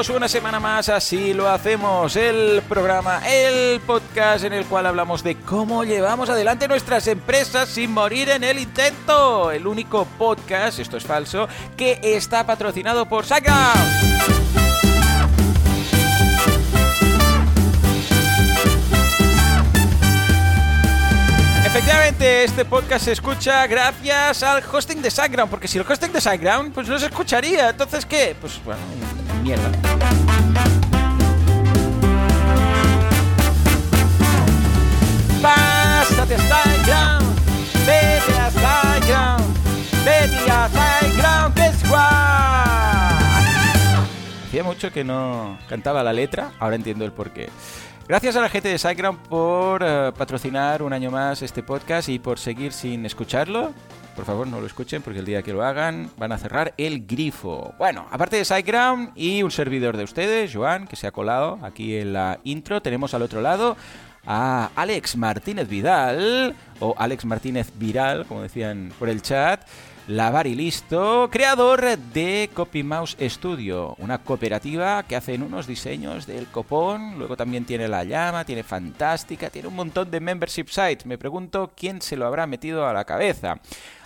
bienvenidos una semana más, así lo hacemos, el programa, el podcast en el cual hablamos de cómo llevamos adelante nuestras empresas sin morir en el intento, el único podcast, esto es falso, que está patrocinado por Saga. Efectivamente, este podcast se escucha gracias al hosting de SiteGround, porque si el hosting de SiteGround, pues no se escucharía. Entonces, ¿qué? Pues bueno, mierda. Pásate a SiteGround, vete a SiteGround, vete a SiteGround, que es guay. Hacía mucho que no cantaba la letra, ahora entiendo el porqué. Gracias a la gente de SiteGround por eh, patrocinar un año más este podcast y por seguir sin escucharlo. Por favor, no lo escuchen porque el día que lo hagan van a cerrar el grifo. Bueno, aparte de SiteGround y un servidor de ustedes, Joan, que se ha colado aquí en la intro, tenemos al otro lado a Alex Martínez Vidal, o Alex Martínez Viral, como decían por el chat. Lavar y listo, creador de Copy Mouse Studio, una cooperativa que hacen unos diseños del copón, luego también tiene la llama, tiene fantástica, tiene un montón de membership sites. Me pregunto quién se lo habrá metido a la cabeza.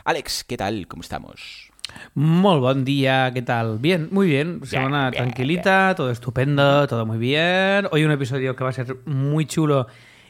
Alex, ¿qué tal? ¿Cómo estamos? Muy buen día, ¿qué tal? Bien, muy bien. Semana bien, tranquilita, todo estupendo, todo muy bien. Hoy un episodio que va a ser muy chulo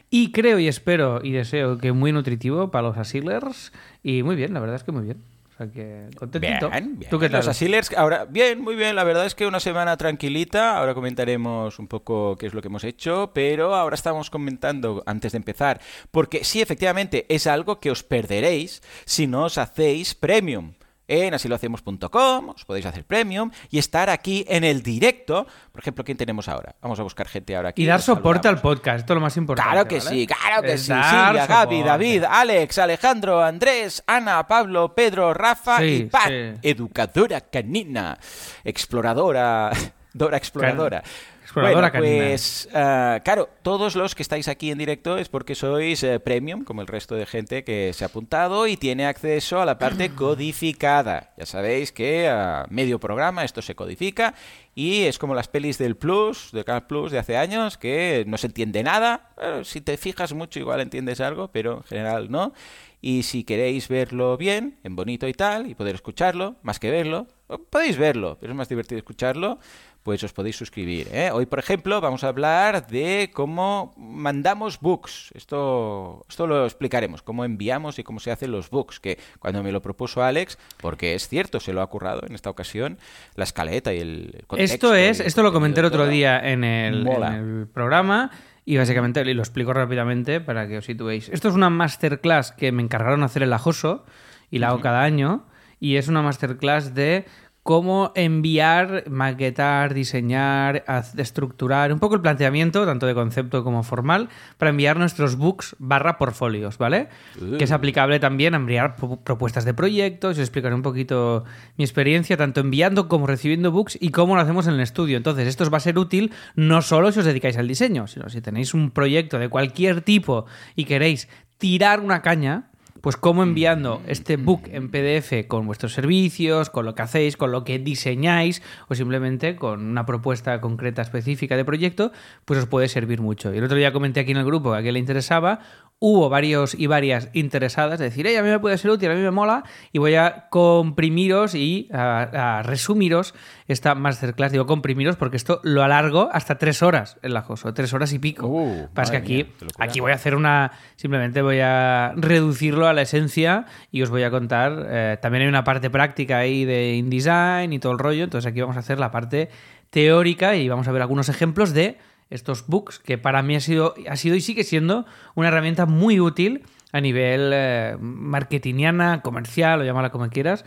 y creo y espero y deseo que muy nutritivo para los asilers. Y muy bien, la verdad es que muy bien. O sea que contentito. Bien, bien. ¿Tú qué tal? Los Asilers, ahora, bien, muy bien. La verdad es que una semana tranquilita. Ahora comentaremos un poco qué es lo que hemos hecho. Pero ahora estamos comentando antes de empezar. Porque sí, efectivamente, es algo que os perderéis si no os hacéis premium. En asilohacemos.com os podéis hacer premium y estar aquí en el directo. Por ejemplo, ¿quién tenemos ahora? Vamos a buscar gente ahora aquí. Y dar soporte al podcast, esto es lo más importante. Claro que ¿vale? sí, claro que Es sí. Silvia, Gaby. David, Alex, Alejandro, Andrés, Ana, Pablo, Pedro, Rafa Sí, y Pat. sí. Educadora canina. Exploradora. Dora exploradora. Exploradora bueno, pues ah, claro, todos los que estáis aquí en directo es porque sois eh, premium, como el resto de gente que se ha apuntado y tiene acceso a la parte codificada. Ya sabéis que a medio programa esto se codifica y es como las pelis del Plus, de Canal Plus de hace años, que no se entiende nada. Bueno, si te fijas mucho igual entiendes algo, pero en general no. Y si queréis verlo bien, en bonito y tal, y poder escucharlo, más que verlo, podéis verlo, pero es más divertido escucharlo, pues os podéis suscribir. ¿eh? Hoy, por ejemplo, vamos a hablar de cómo mandamos books. Esto, esto lo explicaremos, cómo enviamos y cómo se hacen los books, que cuando me lo propuso Alex, porque es cierto, se lo ha currado en esta ocasión, la escaleta y el, contexto Esto es, esto lo comenté el otro día en el, Mola. en el programa y básicamente y lo explico rápidamente para que os situéis. Esto es una masterclass que me encargaron hacer el Ajoso y la hago cada año y es una masterclass de cómo enviar, maquetar, diseñar, estructurar, un poco el planteamiento, tanto de concepto como formal, para enviar nuestros books barra portfolios, ¿vale? Uh. Que es aplicable también a enviar pro- propuestas de proyectos, os explicaré un poquito mi experiencia, tanto enviando como recibiendo books y cómo lo hacemos en el estudio. Entonces, esto os va a ser útil no solo si os dedicáis al diseño, sino si tenéis un proyecto de cualquier tipo y queréis tirar una caña, pues cómo enviando este book en PDF con vuestros servicios, con lo que hacéis, con lo que diseñáis o simplemente con una propuesta concreta específica de proyecto, pues os puede servir mucho. Y el otro día comenté aquí en el grupo que a quien le interesaba, hubo varios y varias interesadas, de decir, "Ey, a mí me puede ser útil, a mí me mola, y voy a comprimiros y a, a resumiros esta masterclass. Digo comprimiros porque esto lo alargo hasta tres horas en la Joso, tres horas y pico. Uh, Pasa que aquí, mía, aquí voy a hacer una. Simplemente voy a reducirlo a la esencia y os voy a contar. eh, también hay una parte práctica ahí de InDesign y todo el rollo. Entonces aquí vamos a hacer la parte teórica y vamos a ver algunos ejemplos de estos books que para mí ha sido, ha sido y sigue siendo una herramienta muy útil a nivel eh, marketingiana, comercial o llámala como quieras,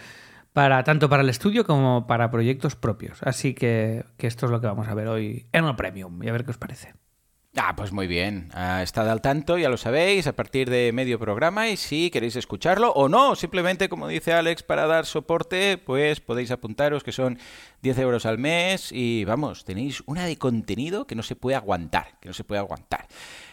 para, tanto para el estudio como para proyectos propios. Así que, que esto es lo que vamos a ver hoy en el Premium y a ver qué os parece. Ah, pues muy bien. Ah, estad al tanto, ya lo sabéis, a partir de medio programa y si queréis escucharlo o no, simplemente como dice Alex, para dar soporte, pues podéis apuntaros que son 10 euros al mes y vamos, tenéis una de contenido que no se puede aguantar, que no se puede aguantar.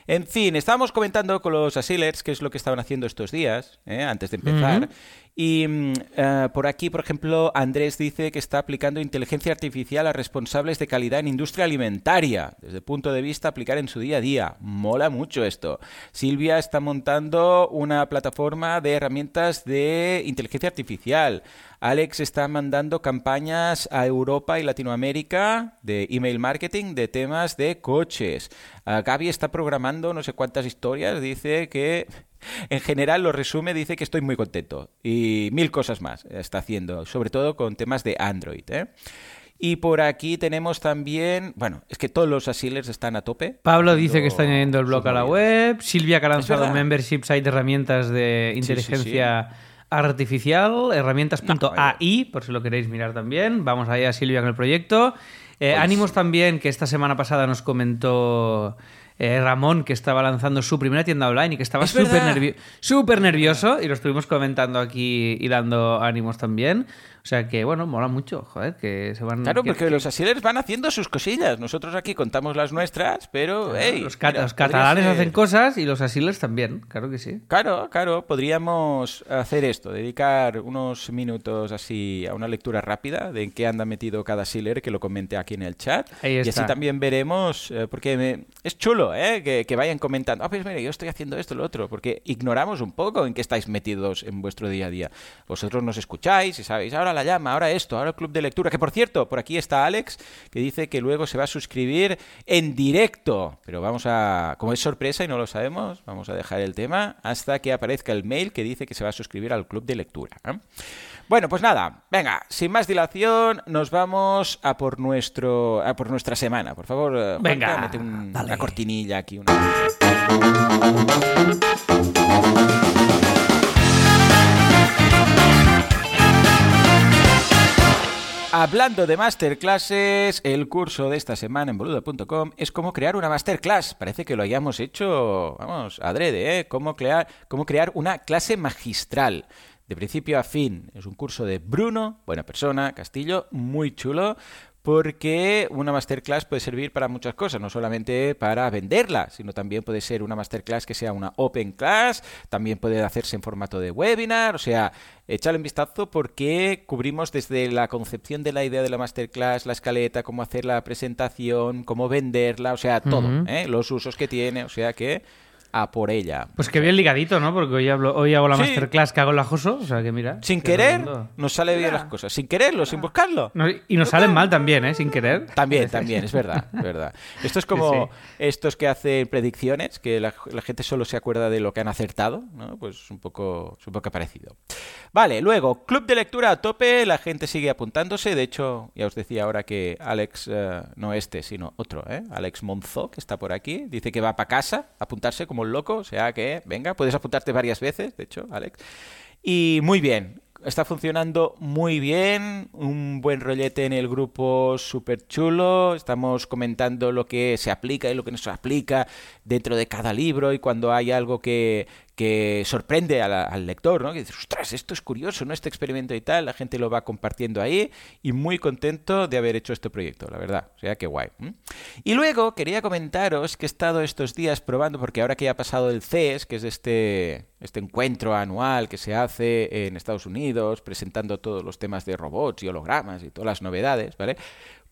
En fin, estábamos comentando con los asilers qué es lo que estaban haciendo estos días, ¿eh? antes de empezar. Y mm, eh, por aquí, por ejemplo, Andrés dice que está aplicando inteligencia artificial a responsables de calidad en industria alimentaria, desde el punto de vista aplicar en su día a día. Mola mucho esto. Silvia está montando una plataforma de herramientas de inteligencia artificial. Alex está mandando campañas a Europa y Latinoamérica de email marketing de temas de coches. Uh, Gaby está programando no sé cuántas historias. Dice que en general lo resume, dice que estoy muy contento. Y mil cosas más está haciendo, sobre todo con temas de Android. ¿eh? Y por aquí tenemos también, bueno, es que todos los asilers están a tope. Pablo dice que está añadiendo el blog a la web. Silvia que ha lanzado membership site de herramientas de inteligencia sí, sí, sí. artificial, herramientas.ai, no, por si lo queréis mirar también. Vamos allá, Silvia, con el proyecto. Eh, pues... Ánimos también, que esta semana pasada nos comentó eh, Ramón, que estaba lanzando su primera tienda online y que estaba súper nervio nervioso y lo estuvimos comentando aquí y dando ánimos también. O sea que, bueno, mola mucho, joder, que se van... Claro, que, porque que... los asilers van haciendo sus cosillas. Nosotros aquí contamos las nuestras, pero, claro, hey, Los, cat mira, los catalanes hacen cosas y los asilers también, claro que sí. Claro, claro, podríamos hacer esto, dedicar unos minutos así a una lectura rápida de en qué anda metido cada asiler, que lo comente aquí en el chat. Ahí está. Y así también veremos, eh, porque me... es chulo, ¿eh? Que, que, vayan comentando, ah, pues mira, yo estoy haciendo esto, lo otro, porque ignoramos un poco en qué estáis metidos en vuestro día a día. Vosotros nos escucháis y sabéis, ahora la llama, ahora esto, ahora el club de lectura, que por cierto, por aquí está Alex, que dice que luego se va a suscribir en directo. Pero vamos a, como es sorpresa y no lo sabemos, vamos a dejar el tema hasta que aparezca el mail que dice que se va a suscribir al club de lectura. ¿eh? Bueno, pues nada, venga, sin más dilación, nos vamos a por nuestro a por nuestra semana. Por favor, venga, Juanca, mete un, una cortinilla aquí. Una... Hablando de masterclasses, el curso de esta semana en boludo.com es cómo crear una masterclass. Parece que lo hayamos hecho, vamos, adrede, ¿eh? Cómo crear, cómo crear una clase magistral. De principio a fin, es un curso de Bruno, buena persona, Castillo, muy chulo, porque una masterclass puede servir para muchas cosas, no solamente para venderla, sino también puede ser una masterclass que sea una open class, también puede hacerse en formato de webinar, o sea, échale un vistazo porque cubrimos desde la concepción de la idea de la masterclass, la escaleta, cómo hacer la presentación, cómo venderla, o sea, todo, uh -huh. ¿eh? los usos que tiene, o sea que a por ella. Pues que bien ligadito, ¿no? Porque hoy, hablo, hoy hago la sí. masterclass que hago en la Joso, o sea que mira. Sin que querer, nos sale bien las cosas. Sin quererlo, sin buscarlo. No, y nos salen mal también, ¿eh? Sin querer. También, también, es verdad, es verdad. Esto es como sí, sí. estos que hacen predicciones, que la, la, gente solo se acuerda de lo que han acertado, ¿no? Pues un poco, un poco parecido. Vale, luego, club de lectura a tope, la gente sigue apuntándose. De hecho, ya os decía ahora que Alex, uh, no este, sino otro, ¿eh? Alex Monzó, que está por aquí, dice que va para casa a apuntarse como loco, o sea que venga, puedes apuntarte varias veces, de hecho, Alex. Y muy bien, está funcionando muy bien, un buen rollete en el grupo súper chulo, estamos comentando lo que se aplica y lo que no se aplica dentro de cada libro y cuando hay algo que, que sorprende la, al lector, ¿no? Que dice, ostras, esto es curioso, ¿no? Este experimento y tal, la gente lo va compartiendo ahí y muy contento de haber hecho este proyecto, la verdad. O sea, qué guay. Y luego quería comentaros que he estado estos días probando, porque ahora que ya ha pasado el CES, que es este, este encuentro anual que se hace en Estados Unidos, presentando todos los temas de robots y hologramas y todas las novedades, ¿vale?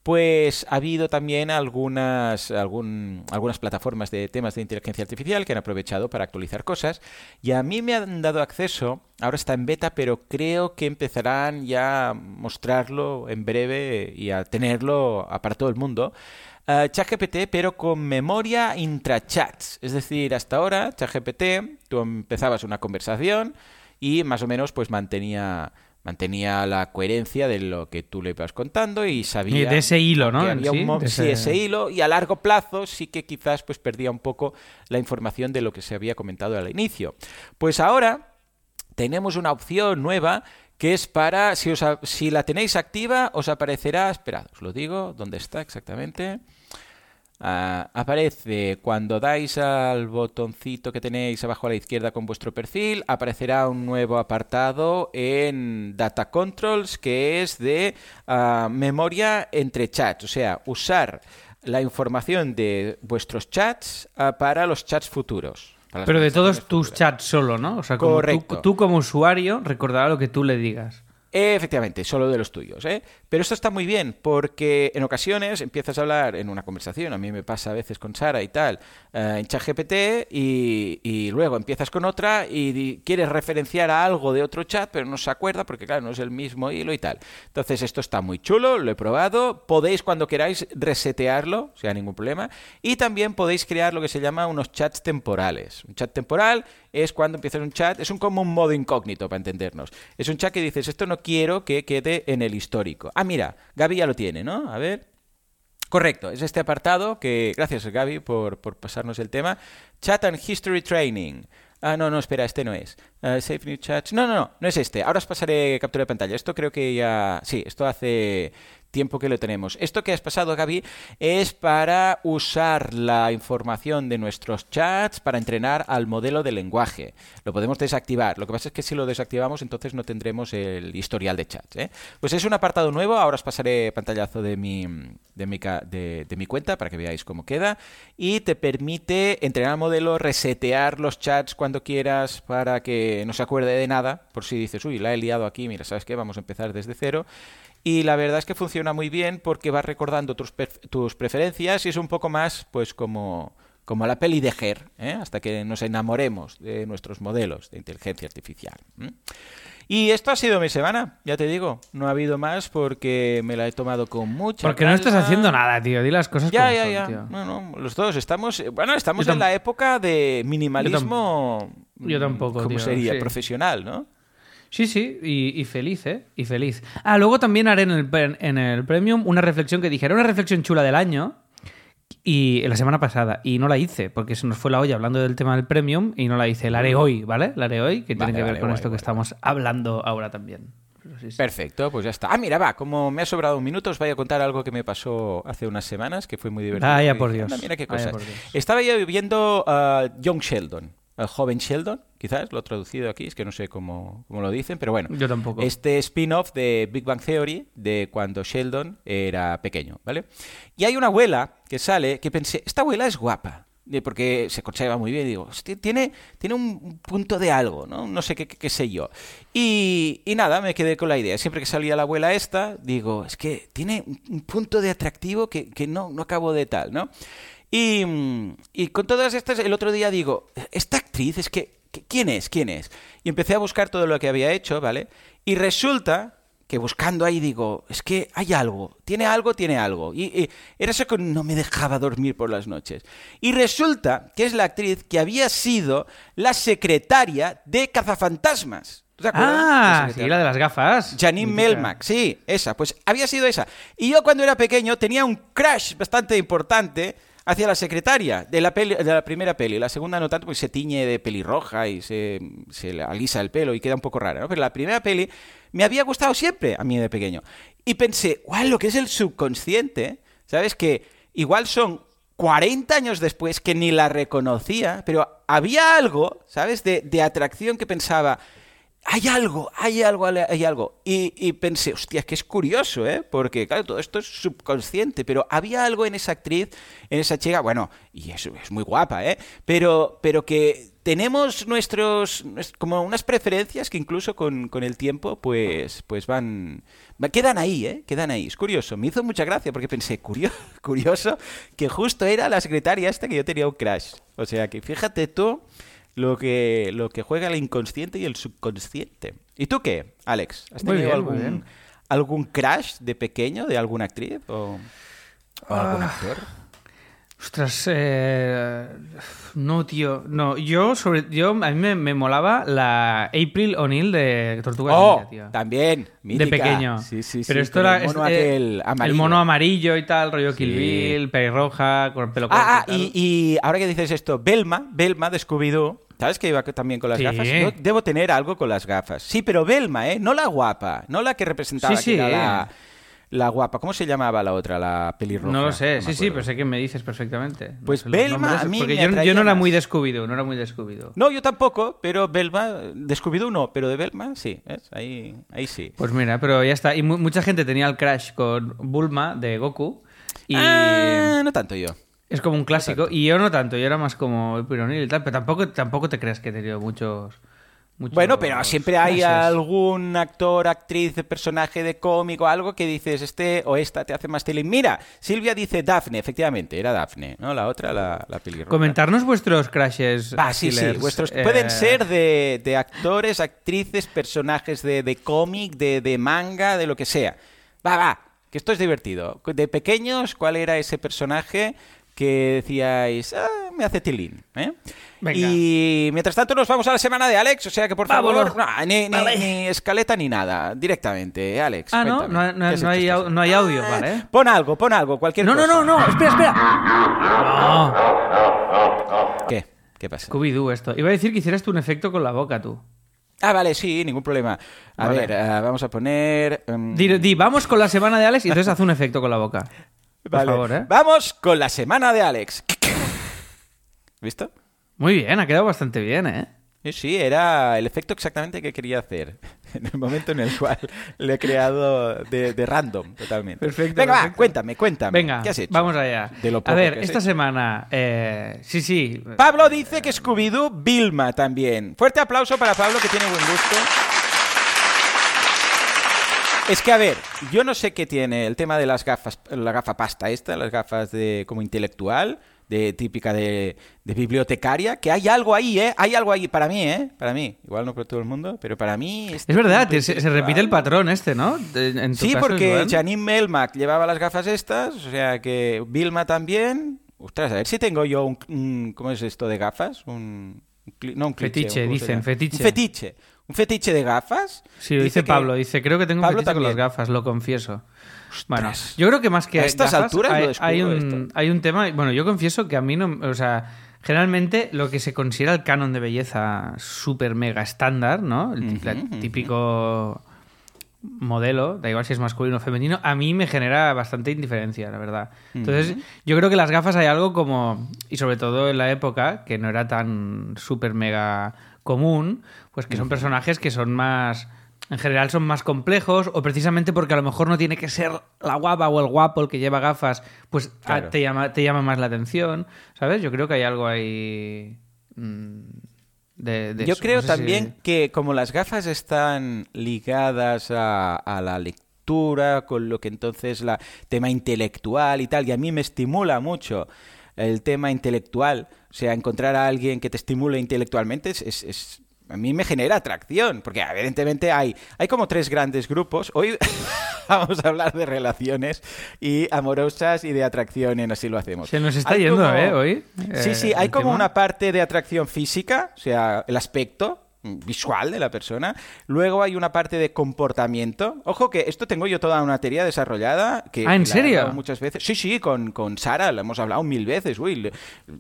Pues ha habido también algunas, algunas plataformas de temas de inteligencia artificial que han aprovechado para actualizar cosas y a mí me han dado acceso, ahora está en beta, pero creo que empezarán ya a mostrarlo en breve y a tenerlo para todo el mundo. Uh, ChatGPT, pero con memoria intrachats. Es decir, hasta ahora, ChatGPT, tú empezabas una conversación y más o menos pues mantenía mantenía la coherencia de lo que tú le ibas contando y sabía y de ese hilo, ¿no? Había sí, un, ese... sí, ese hilo y a largo plazo sí que quizás pues perdía un poco la información de lo que se había comentado al inicio. Pues ahora tenemos una opción nueva que es para si os si la tenéis activa os aparecerá, esperad, os lo digo, ¿dónde está exactamente? Ah, aparece cuando dais al botoncito que tenéis abajo a la izquierda con vuestro perfil, aparecerá un nuevo apartado en Data Controls que es de ah, memoria entre chats, o sea, usar la información de vuestros chats ah, para los chats futuros. Pero de todos tus chats solo, ¿no? O sea, como tú, tú como usuario recordará lo que tú le digas. Efectivamente, solo de los tuyos, ¿eh? Pero esto está muy bien porque en ocasiones empiezas a hablar en una conversación, a mí me pasa a veces con Sara y tal, eh, en ChatGPT y, y luego empiezas con otra y quieres referenciar a algo de otro chat, pero no se acuerda porque claro, no es el mismo hilo y tal. Entonces esto está muy chulo, lo he probado, podéis cuando queráis resetearlo, sin ningún problema, y también podéis crear lo que se llama unos chats temporales. Un chat temporal es cuando empiezas un chat, es un como un modo incógnito para entendernos. Es un chat que dices, esto no quiero que quede en el histórico. Ah, mira, Gaby ya lo tiene, ¿no? A ver. Correcto, es este apartado que, gracias Gaby por, por pasarnos el tema, Chat and History Training. Ah, no, no, espera, este no es. Ah, save New Chats. No, no, no, no es este. Ahora os pasaré captura de pantalla. Esto creo que ya... Sí, esto hace tiempo que lo tenemos. Esto que has pasado, Gaby, es para usar la información de nuestros chats para entrenar al modelo de lenguaje. Lo podemos desactivar. Lo que pasa es que si lo desactivamos, entonces no tendremos el historial de chats. ¿eh? Pues es un apartado nuevo. Ahora os pasaré pantallazo de mi, de mi, de, de mi cuenta para que veáis cómo queda. Y te permite entrenar al modelo, resetear los chats cuando quieras para que no se acuerde de nada. Por si dices, uy, la he liado aquí, mira, ¿sabes qué? Vamos a empezar desde cero. Y la verdad es que funciona muy bien porque va recordando tus, tus preferencias y es un poco más, pues, como, como la peli de Her, ¿eh? hasta que nos enamoremos de nuestros modelos de inteligencia artificial. Y esto ha sido mi semana, ya te digo. No ha habido más porque me la he tomado con mucha Porque no estás haciendo nada, tío. Di las cosas Ya, como ya, son, ya. tío. No, no, los dos estamos. eh, Bueno, estamos en la época de minimalismo. Yo tampoco, ¿Cómo tío, sería? sí. Profesional, ¿no? Sí, sí, y, y feliz, ¿eh? Y feliz. Ah, luego también haré en el, en el Premium una reflexión que dije, era una reflexión chula del año, y la semana pasada, y no la hice, porque se nos fue la olla hablando del tema del Premium, y no la hice. La haré hoy, ¿vale? La haré hoy, que Vale, tiene que ver con esto que estamos hablando ahora también. Pero sí, sí. Perfecto, pues ya está. Ah, mira, va, como me ha sobrado un minuto, os voy a contar algo que me pasó hace unas semanas, que fue muy divertido. Vaya Y por Dios, "Anda, mira qué cosas. Dios. Estaba yo viendo a Young Sheldon, a joven Sheldon, quizás, lo he traducido aquí, es que no sé cómo, cómo lo dicen, pero bueno. Yo tampoco. Este spin-off de Big Bang Theory, de cuando Sheldon era pequeño, ¿vale? Y hay una abuela que sale, que pensé, esta abuela es guapa. Porque se conserva muy bien, digo, "Hostia, tiene, tiene un punto de algo, ¿no? No sé qué, qué- qué sé yo. Y, y nada, me quedé con la idea. Siempre que salía la abuela esta, digo, es que tiene un punto de atractivo que, que no, no acabo de tal, ¿no? Y, mm, y con todas estas, el otro día digo, esta actriz es que, ¿quién es? ¿Quién es? Y empecé a buscar todo lo que había hecho, ¿vale? Y resulta que buscando ahí digo, es que hay algo, tiene algo, tiene algo. Y, y era eso que no me dejaba dormir por las noches. Y resulta que es la actriz que había sido la secretaria de Cazafantasmas. ¿Te acuerdas? Ah, La sí, la de las gafas. Janine Mítica. Melmac, sí, esa, pues había sido esa. Y yo cuando era pequeño tenía un crush bastante importante hacia la secretaria de la, peli- de la primera peli. La segunda no tanto porque se tiñe de pelirroja y se, se alisa el pelo y queda un poco rara, ¿no? Pero la primera peli me había gustado siempre a mí de pequeño. Y pensé, guau, lo que es el subconsciente, ¿sabes? Que igual son 40 años después que ni la reconocía, pero había algo, ¿sabes? De, de atracción que pensaba, hay algo, hay algo, hay algo. Y, y pensé, hostia, que es curioso, ¿eh? Porque, claro, todo esto es subconsciente, pero había algo en esa actriz, en esa chica, bueno, y es, es muy guapa, ¿eh? Pero, pero que tenemos nuestros, nues- como unas preferencias que incluso con, el tiempo, pues, pues van, va- quedan ahí, ¿eh? Quedan ahí. Es curioso. Me hizo mucha gracia porque pensé, curioso, curioso que justo era la secretaria esta que yo tenía un crash. O sea, que fíjate tú lo que, lo que juega el inconsciente y el subconsciente. ¿Y tú qué, Alex? ¿Has tenido bien, algún, algún crash de pequeño de alguna actriz o, o algún Ah. actor? Ostras, eh, no, tío. No, yo sobre. Yo, a mí me, me molaba la April O'Neil de Tortuga Oh, Ninja, tío. también, mítica. de pequeño. Sí, sí, Pero sí, esto era. el mono es- aquel amarillo. El mono amarillo y tal, rollo Kill Sí. Bill, pelirroja, con el pelo corto. Ah, ah, tal. y, y ahora que dices esto, Belma, Belma de Scooby-Doo, ¿sabes que iba también con las Sí. gafas? Yo debo tener algo con las gafas. Sí, pero Belma, ¿eh? No la guapa, no la que representaba Sí, que sí. era la, la guapa. ¿Cómo se llamaba la otra, la pelirroja? No lo sé, sí, sí, pero sé que me dices perfectamente. No Pues sé nombres, a mí Porque me yo, atraía yo no era más. muy descubido, no era muy descubido. No, yo tampoco, pero Belma, de Scooby-Doo no, pero de Belma sí, ¿ves? Ahí, ahí sí. Pues mira, pero ya está. Y mu- mucha gente tenía el crash con Bulma de Goku. Y Ah, no tanto yo. es como un clásico. Y yo no tanto, yo era más como el Pironil y tal. Pero tampoco, tampoco te creas que he tenido muchos. Bueno, pero siempre hay algún actor, actriz, personaje de cómic o algo que dices, este o esta te hace más tele. Mira, Silvia dice Daphne, efectivamente, era Daphne, ¿no? La otra, la, la pelirroja. Comentarnos vuestros crashes. Ah, sí, sí. killers, Vuestros, eh, Pueden ser de, de actores, actrices, personajes de, de cómic, de, de manga, de lo que sea. Va, va, que esto es divertido. De pequeños, ¿cuál era ese personaje que decíais, ah, me hace tilín? ¿eh? Venga. Y mientras tanto nos vamos a la semana de Alex, o sea que por favor, no, ni, ni- Vale. ni escaleta ni nada, directamente, Alex. Ah, no, no, hay- no ¿qué hay- has no au- no audio, Ah, ¿vale? Pon algo, pon algo, cualquier No, no, cosa. no, no, espera, espera. No. ¿Qué? ¿Qué pasa? Scooby-Doo esto. Iba a decir que hicieras tú un efecto con la boca, tú. Ah, vale, sí, ningún problema. A Vale. ver, eh, vamos a poner... Di, di, vamos con la semana de Alex y entonces haz un efecto con la boca. Por vale. favor, ¿eh? Vamos con la semana de Alex. ¿Visto? Muy bien, ha quedado bastante bien, ¿eh? Sí, era el efecto exactamente que quería hacer. En el momento en el cual le he creado de, de random, totalmente. Perfecto, Venga, va, cuéntame, cuéntame. Venga, ¿Qué has hecho? vamos allá. De lo a ver, que esta semana... eh, sí, sí. Pablo dice que Scooby-Doo, Vilma también. Fuerte aplauso para Pablo, que tiene buen gusto. Es que, a ver, yo no sé qué tiene el tema de las gafas, la gafa pasta esta, las gafas de como intelectual, de típica de, de bibliotecaria, que hay algo ahí, ¿eh? Hay algo ahí para mí, ¿eh? Para mí. Igual no para todo el mundo, pero para mí... este Es verdad, se, se repite el patrón este, ¿no? De- en tu Sí, caso, porque Joan. Janine Melmac llevaba las gafas estas, o sea que Vilma también. Ostras, a ver si tengo yo un, un- ¿cómo es esto de gafas? Un, un cli- no un cliché, Fetiche, ¿cómo se dicen, fetiche. Un fetiche. Un fetiche de gafas. Sí, lo dice, Pablo. Dice, creo que tengo un Pablo fetiche con las gafas, lo confieso. Bueno, yo creo que más que A estas gafas, alturas hay, un, esto. hay un tema... Bueno, yo confieso que a mí no... O sea, generalmente lo que se considera el canon de belleza súper mega estándar, ¿no? El, típico modelo, da igual si es masculino o femenino, a mí me genera bastante indiferencia, la verdad. Entonces, yo creo que las gafas hay algo como, y sobre todo en la época, que no era tan súper mega común, pues que son personajes que son más, en general son más complejos, o precisamente porque a lo mejor no tiene que ser la guapa o el guapo el que lleva gafas, pues a- Claro. te, llama, te llama más la atención, ¿sabes? Yo creo que hay algo ahí... mm, de- de Yo eso. creo No sé también si- que como las gafas están ligadas a, a la lectura, con lo que entonces la tema intelectual y tal, y a mí me estimula mucho el tema intelectual, o sea, encontrar a alguien que te estimule intelectualmente es, es- es- a mí me genera atracción, porque evidentemente hay, hay como tres grandes grupos. Hoy vamos a hablar de relaciones y amorosas y de atracción en así lo hacemos. Se nos está Hay yendo, como- ¿eh? Hoy. Sí, eh, sí, hay el como tema. una parte de atracción física, o sea, el aspecto visual de la persona. Luego hay una parte de comportamiento. Ojo que esto tengo yo toda una teoría desarrollada. Que, Ah, ¿en que serio? Muchas veces. Sí, sí, con, con Sara, la hemos hablado mil veces. Uy, le-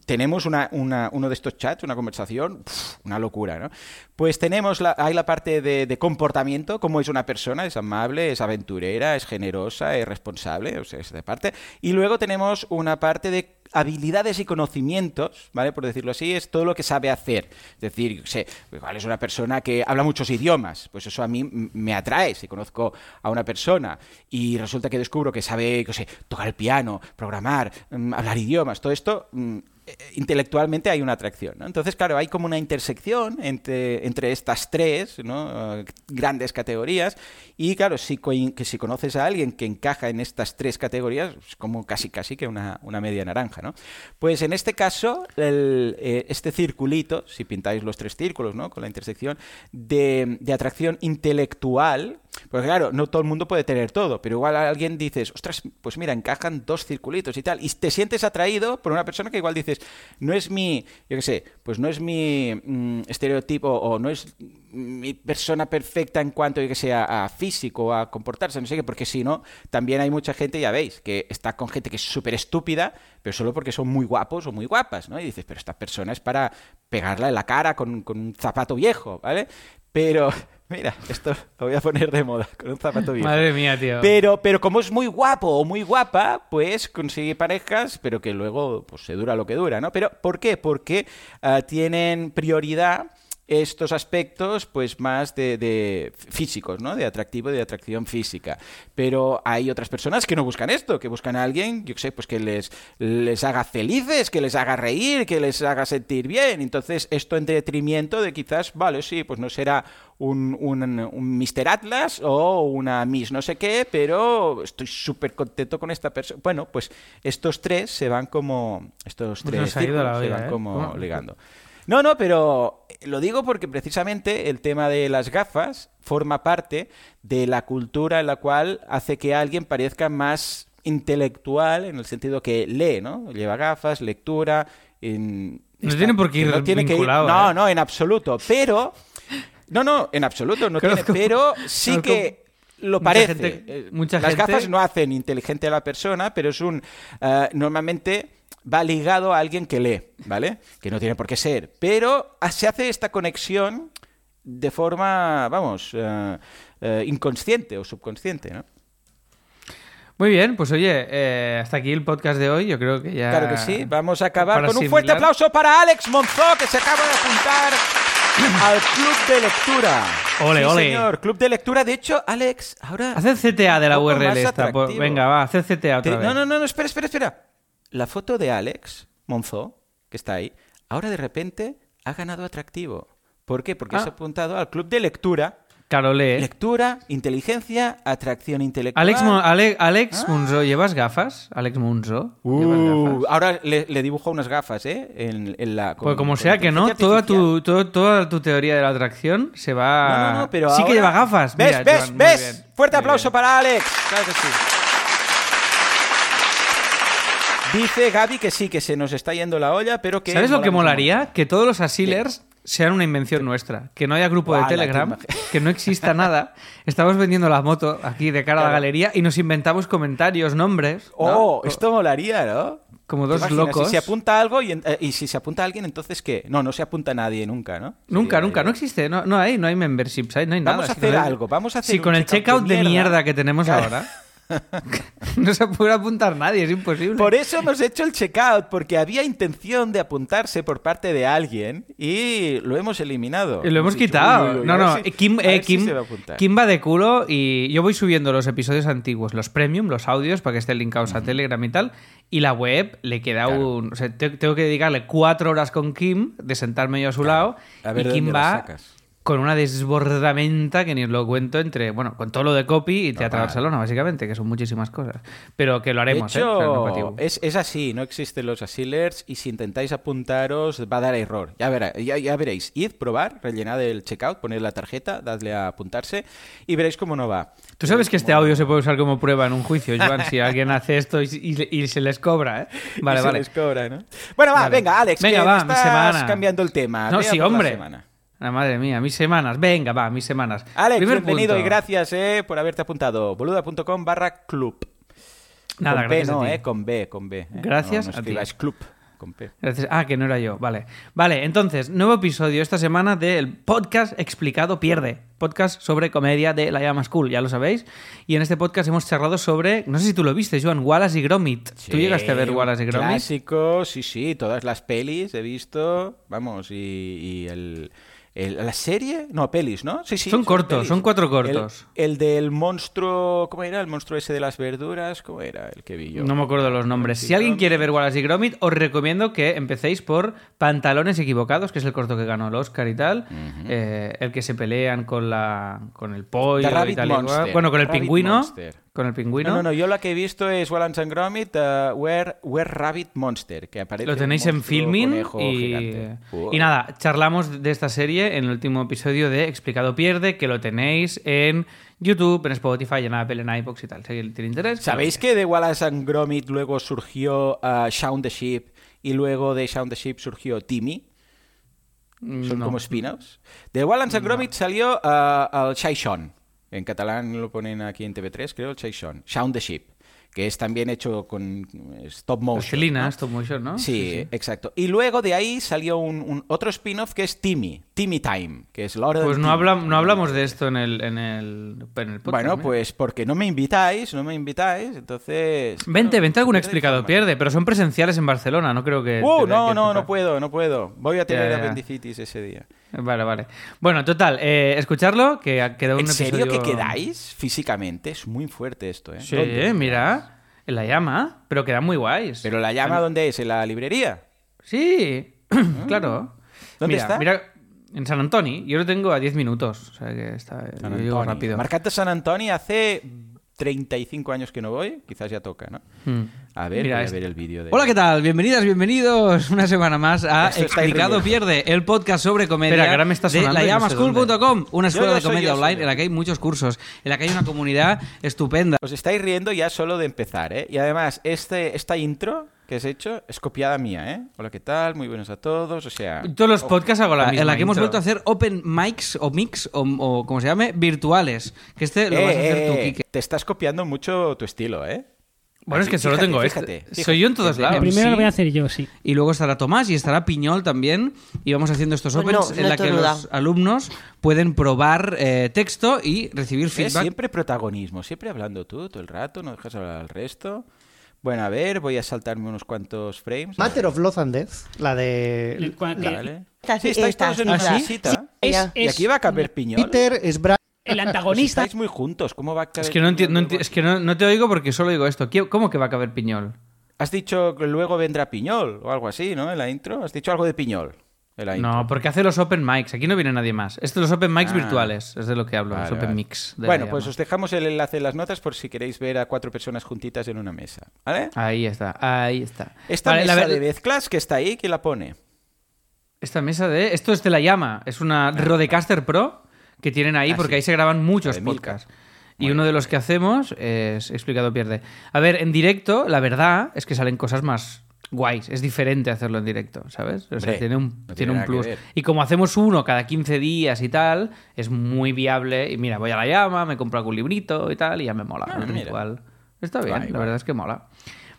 tenemos una, una- uno de estos chats, una conversación, pf, una locura, ¿no? Pues tenemos la, hay la parte de, de comportamiento, cómo es una persona, es amable, es aventurera, es generosa, es responsable, o sea, esa parte. Y luego tenemos una parte de habilidades y conocimientos, ¿vale? Por decirlo así, es todo lo que sabe hacer. Es decir, yo sé, igual es una persona que habla muchos idiomas, pues eso a mí me atrae. Si conozco a una persona y resulta que descubro que sabe, qué sé, tocar el piano, programar, mm, hablar idiomas, todo esto, mm, intelectualmente hay una atracción. Entonces, claro, hay como una intersección entre, entre estas tres. Eh, grandes categorías y, claro, si, que si conoces a alguien que encaja en estas tres categorías, es como casi casi que una, una media naranja. ¿no? Pues en este caso, eh, este circulito, si pintáis los tres círculos ¿no? con la intersección de, de atracción intelectual, porque claro, no todo el mundo puede tener todo, pero igual alguien dices, ostras, pues mira, encajan dos circulitos y tal, y te sientes atraído por una persona que igual dices, no es mi, yo qué sé, pues no es mi mm, estereotipo o no es mi persona perfecta en cuanto, yo que sé, a, a físico, a comportarse, no sé qué, porque si no, también hay mucha gente, ya veis, que está con gente que es súper estúpida, pero solo porque son muy guapos o muy guapas, ¿no? Y dices, pero esta persona es para pegarla en la cara con, con un zapato viejo, ¿vale? Pero Mira, esto lo voy a poner de moda con un zapato viejo. Madre mía, tío. Pero, pero como es muy guapo o muy guapa, pues consigue parejas, pero que luego pues, se dura lo que dura, ¿no? Pero ¿por qué? Porque ah, tienen prioridad estos aspectos pues más de, de físicos, ¿no? De atractivo de atracción física. Pero hay otras personas que no buscan esto, que buscan a alguien, yo sé, pues que les, les haga felices, que les haga reír, que les haga sentir bien. Entonces, esto en detrimento de quizás, vale, sí, pues no será un, un, un Mr. Atlas o una Miss no sé qué, pero estoy súper contento con esta persona. Bueno, pues estos tres se van como... Estos Pues tres la se van ¿eh? como ligando. No, no, pero lo digo porque precisamente el tema de las gafas forma parte de la cultura en la cual hace que alguien parezca más intelectual en el sentido que lee, ¿no? Lleva gafas, lectura. en- No está- tiene por qué ir no tiene que ir- No, ¿eh? no, en absoluto. Pero. No, no, en absoluto no tiene. Pero sí que lo mucha parece. gente- mucha Las gente- gafas no hacen inteligente a la persona, pero es un. eh, normalmente va ligado a alguien que lee, ¿vale? Que no tiene por qué ser. Pero se hace esta conexión de forma, vamos, eh, eh, inconsciente o subconsciente, ¿no? Muy bien, pues oye, eh, hasta aquí el podcast de hoy. Yo creo que ya. Claro que sí. Vamos a acabar con un fuerte aplauso para Alex Monzó, que se acaba de apuntar al Club de Lectura. Ole, Sí, ole. señor, Club de Lectura. De hecho, Alex, ahora... Haz el CTA de la URL esta. pues, venga, va, haz el CTA otra Te- vez. No, no, no, no, espera, espera, espera. La foto de Alex Monzó, que está ahí, ahora de repente ha ganado atractivo. ¿Por qué? Porque Ah. se ha apuntado al Club de Lectura. Claro, lee. Lectura, inteligencia, atracción intelectual. Alex, Mo- Ale- Ah. Alex Munzo, ¿llevas gafas? Alex Munzo. ¿Llevas Uh, gafas? ahora le, le dibujo unas gafas, ¿eh? En, en la, con- Pues como sea que no, toda tu, todo- toda tu teoría de la atracción se va. No, no, no, pero sí que lleva gafas. ¿Ves, Mira, ves, Joan, ves? Fuerte muy aplauso bien. para Alex. Claro que sí. Dice Gaby que sí, que se nos está yendo la olla, pero que... ¿Sabes lo que molaría? Que todos los asilers sean una invención nuestra. Que no haya grupo de te Telegram, que no exista nada. Estamos vendiendo la moto aquí de cara a la Claro. galería y nos inventamos comentarios, nombres. ¿no? Oh, esto molaría, ¿no? Como ¿Te dos imaginas? locos. Si se apunta algo y, eh, y si se apunta alguien, entonces ¿qué? No, no se apunta nadie nunca, ¿no? Nunca, Sería- nunca, no existe, no, no hay, no hay memberships, ahí no hay nada. Vamos a hacer algo, vamos a hacer Si con el checkout de mierda. mierda que tenemos Claro. ahora, no se puede apuntar nadie, es imposible. Por eso hemos hecho el checkout, porque había intención de apuntarse por parte de alguien y lo hemos eliminado. Y lo hemos quitado. uy, uy, uy, no, no. si- Kim, eh, si Kim- va de culo y yo voy subiendo los episodios antiguos, los premium, los audios, para que estén linkados a Telegram y tal. Y la web le queda Claro. un. O sea, te- tengo que dedicarle cuatro horas con Kim, de sentarme yo a su lado. A ver y Kim va sacas. Con una desbordamenta que ni os lo cuento entre. Bueno, con todo lo de copy y Teatro. Barcelona, básicamente, que son muchísimas cosas. Pero que lo haremos, ¿eh? Hecho, es, es así, no existen los asilers y si intentáis apuntaros va a dar error. Ya, verá, ya, ya veréis. Id, probar, rellenad el checkout, poned la tarjeta, dadle a apuntarse y veréis cómo no va. Tú sabes que este audio se puede usar como prueba en un juicio, Joan, si alguien hace esto y, y- y se les cobra, ¿eh? Vale, Y se vale. les cobra, ¿no? Bueno, va, Vale. venga, Alex, Venga, que va, estás semana. cambiando el tema. No, Ve a sí, hombre. La madre mía, mis semanas. Venga, va, mis semanas. Alex, Primer bienvenido punto. y gracias eh, por haberte apuntado. boluda.com barra club. Nada, con gracias no, eh, con B, con B. eh. Gracias no, no a ti. club con P. Gracias. Ah, que no era yo. Vale. Vale, entonces, nuevo episodio esta semana del podcast explicado pierde. Podcast sobre comedia de la Llama School, ya lo sabéis. Y en este podcast hemos charlado sobre, no sé si tú lo viste, Joan, Wallace y Gromit. ¿Tú Sí, llegaste a ver Wallace y Gromit? Clásico, sí, sí, todas las pelis he visto, vamos, y, y el, el- la serie, no, pelis, ¿no? Sí, sí. Son cortos, pelis. son cuatro cortos. El, del monstruo, ¿cómo era? El monstruo ese de las verduras, ¿cómo era? El que vi yo. No me acuerdo los nombres. Si alguien quiere ver Wallace y Gromit, os recomiendo que empecéis por Pantalones Equivocados, que es el corto que ganó el Oscar y tal. Eh, el que se pelean con la con el pollo y tal y. Bueno, con el Rabbit pingüino. Monster. Con el pingüino. No, no, no, yo la que he visto es Wallace and Gromit, uh, Where, Where Rabbit Monster, que aparece Lo tenéis en monstruo Filmin conejo y, y nada, charlamos de esta serie en el último episodio de Explicado Pierde, que lo tenéis en YouTube, en Spotify, en Apple, en iVoox y tal. Si tiene interés. ¿Sabéis que de Wallace and Gromit luego surgió uh, Shaun the Sheep y luego de Shaun the Sheep surgió Timmy? Son No. como spin-offs. De Wallace and Gromit salió uh, el. En catalán lo ponen aquí en TV3, creo, el Xon. Shaun the Sheep. que es también hecho con eh, stop motion. Plastilina, ¿no? stop motion, ¿no? Sí, exacto. Y luego de ahí salió un, un otro spin-off que es Timmy, Timmy Time, que es la hora Pues del no, habla- no hablamos de esto en el, en el, en el podcast. Bueno, ¿eh? pues porque no me invitáis, no me invitáis, entonces... Vente, vente algún explicado pierde, pero son presenciales en Barcelona, no creo que... Uh, no, no, no puedo, no puedo. Voy a tener Ya, ya. apendicitis ese día. Vale, vale. Bueno, total, eh, escucharlo, que quedado un ¿En serio episodio... que quedáis físicamente? Es muy fuerte esto, ¿eh? Sí, mira, en la llama, pero quedan muy guays. ¿Pero la llama dónde es? ¿En la librería? Sí, claro. ¿Dónde Mira, está? Mira, en San Antonio. Yo lo tengo a 10 minutos, o sea que está... Yo rápido. Marcate San Antonio hace 35 años que no voy. Quizás ya toca, ¿no? Hmm. A ver, Mira voy a este. ver el vídeo de... Hola, ¿qué tal? Bienvenidas, bienvenidos una semana más a Esto Explicado. Pierde, el podcast sobre comedia Espera, que ahora me está sonando y no sé llamaschool.com, una escuela de comedia yo, online yo. en la que hay muchos cursos, en la que hay una comunidad estupenda. Os estáis riendo ya solo de empezar, ¿eh? Y además, este, esta intro que has hecho es copiada mía, ¿eh? Hola, ¿qué tal? Muy buenos a todos. O sea... Todos los oh, podcasts hago la, la en misma la que hemos vuelto a hacer open mics o mix o, o como se llame, virtuales. Que este lo Eh, vas a hacer tú, eh, Quique. Te estás copiando mucho tu estilo, ¿eh? Bueno, es Así, que solo fíjate, tengo fíjate, este. fíjate. Soy yo en todos lados. Primero Sí. lo voy a hacer yo, sí. Y luego estará Tomás y estará Piñol también. Y vamos haciendo estos Pues opens no, en no la que los alumnos pueden probar eh, texto y recibir Es feedback. siempre protagonismo, siempre hablando tú todo el rato, no dejas hablar al resto. Bueno, a ver, voy a saltarme unos cuantos frames. Matter of Love and Death, la de El la- Vale. Sí, estáis todos en una ¿sí? cita. Es- Y aquí va a caber piñol. Peter es Bra- El Pues antagonista. estáis muy juntos, ¿cómo va a caber Es que no entiendo, piñol? es que no, no te oigo porque solo digo esto. ¿Qué- ¿Cómo que va a caber Piñol? Has dicho que luego vendrá piñol o algo así, ¿no? En la intro. Has dicho algo de piñol. La. No, porque hace los open mics. Aquí no viene nadie más. Esto es los open mics Ah. virtuales. Es de lo que hablo, los open vale. mix. Bueno, la pues os dejamos el enlace en las notas por si queréis ver a cuatro personas juntitas en una mesa. ¿Vale? Ahí está, ahí está. Esta Vale, la mesa ver- de mezclas que está ahí, ¿quién la pone? Esta mesa de... Esto es de la llama. Es una Rodecaster Pro que tienen ahí Ah, porque sí. ahí se graban muchos La podcasts. Y uno de los que hacemos es Explicado Pierde. A ver, en directo, la verdad es que salen cosas más guays. Es diferente hacerlo en directo, ¿sabes? O sea, tiene un, no tiene un plus. Y como hacemos uno cada 15 días y tal, es muy viable. Y mira, voy a la llama, me compro algún librito y tal, y ya me mola Ah, ritual. Está bien, la verdad es que mola.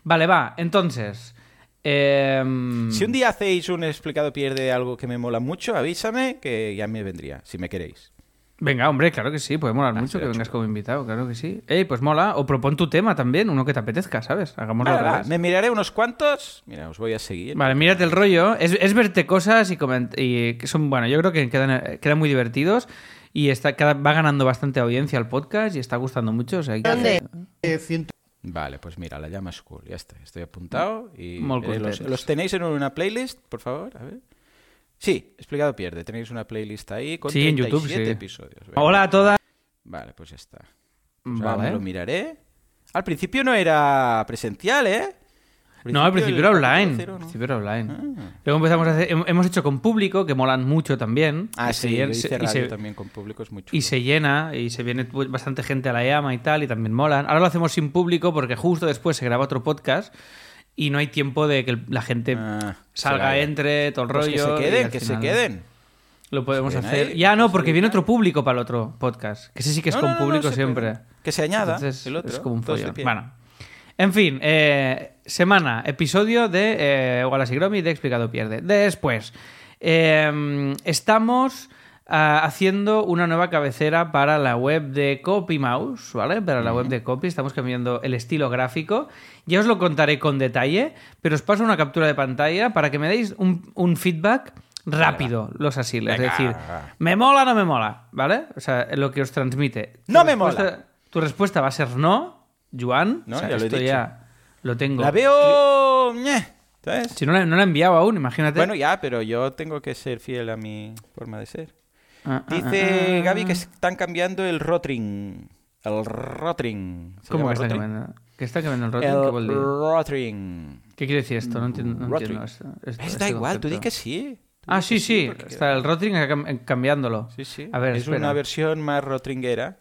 Vale, va, entonces. em, Si un día hacéis un explicado pierde algo que me mola mucho, avísame que ya me vendría, si me queréis. Venga, hombre, claro que sí, puede molar mucho que vengas como invitado, claro que sí. Ey, pues mola, o propon tu tema también, uno que te apetezca, ¿sabes? Hagámoslo Va, al revés. me miraré unos cuantos. Mira, os voy a seguir. Vale, mírate el rollo. Es, es verte cosas y, coment- y que son, bueno, yo creo que quedan, quedan muy divertidos y está, cada- va ganando bastante audiencia al podcast y está gustando mucho. O sea, que- ¿Dónde? eh, ciento- Vale, pues mira, la llama School, ya está. Estoy apuntado y los, contentos. los tenéis en una playlist, por favor. A ver. Sí, explicado pierde. Tenéis una playlist ahí con Sí, en YouTube, 37 sí. episodios. Venga. Hola a todas. Vale, pues ya está. Pues ahora Vale. me lo miraré. Al principio no era presencial, ¿eh? No, al principio era online. 4.0, Al ¿no? principio era online. Ah. Luego empezamos a hacer, hem- hemos hecho con público, que molan mucho también. Ah, Y sí, hice se- y radio se- también con público, es muy chulo. Y se llena y se viene bastante gente a la llama y tal, y también molan. Ahora lo hacemos sin público porque justo después se graba otro podcast y no hay tiempo de que la gente Ah, salga, entre, todo el Pues rollo. que se queden, que se queden. Lo podemos Se hacer. ahí, ya no, pues porque viene otro público para el otro podcast. Que ese sí que es No, con no, no, no público siempre. Que se añada Entonces, el otro. Es como un pie. Bueno. En fin, eh, semana, episodio de eh, Wallace y Gromit de Explicado Pierde. Después, eh, estamos haciendo una nueva cabecera para la web de CopyMouse, ¿vale? Para la web de Copy, estamos cambiando el estilo gráfico. Ya os lo contaré con detalle, pero os paso una captura de pantalla para que me deis un, un feedback rápido, los asiles. Venga. Es decir, ¿me mola o no me mola? ¿Vale? O sea, lo que os transmite. No Tu me mola. Tu respuesta va a ser no, Juan. No, O sea, ya lo he esto dicho. ya lo tengo. La veo... ¿Sabes? Si no la, no la he enviado aún, imagínate. Bueno, ya, pero yo tengo que ser fiel a mi forma de ser. Ah, ah, Dice ah. Gaby que están cambiando el rotring. El rotring. ¿Se ¿Cómo que está cambiando? ¿Que está cambiando el rotring? ¿Qué, El rotring. ¿Qué quiere decir esto? No entiendo, no Rotring. entiendo esto- esto- Es, este da igual, tú di que sí. Ah, sí, sí. Está el rotring cam- cambiándolo. Sí, sí. A ver, es espera. una versión más rotringuera.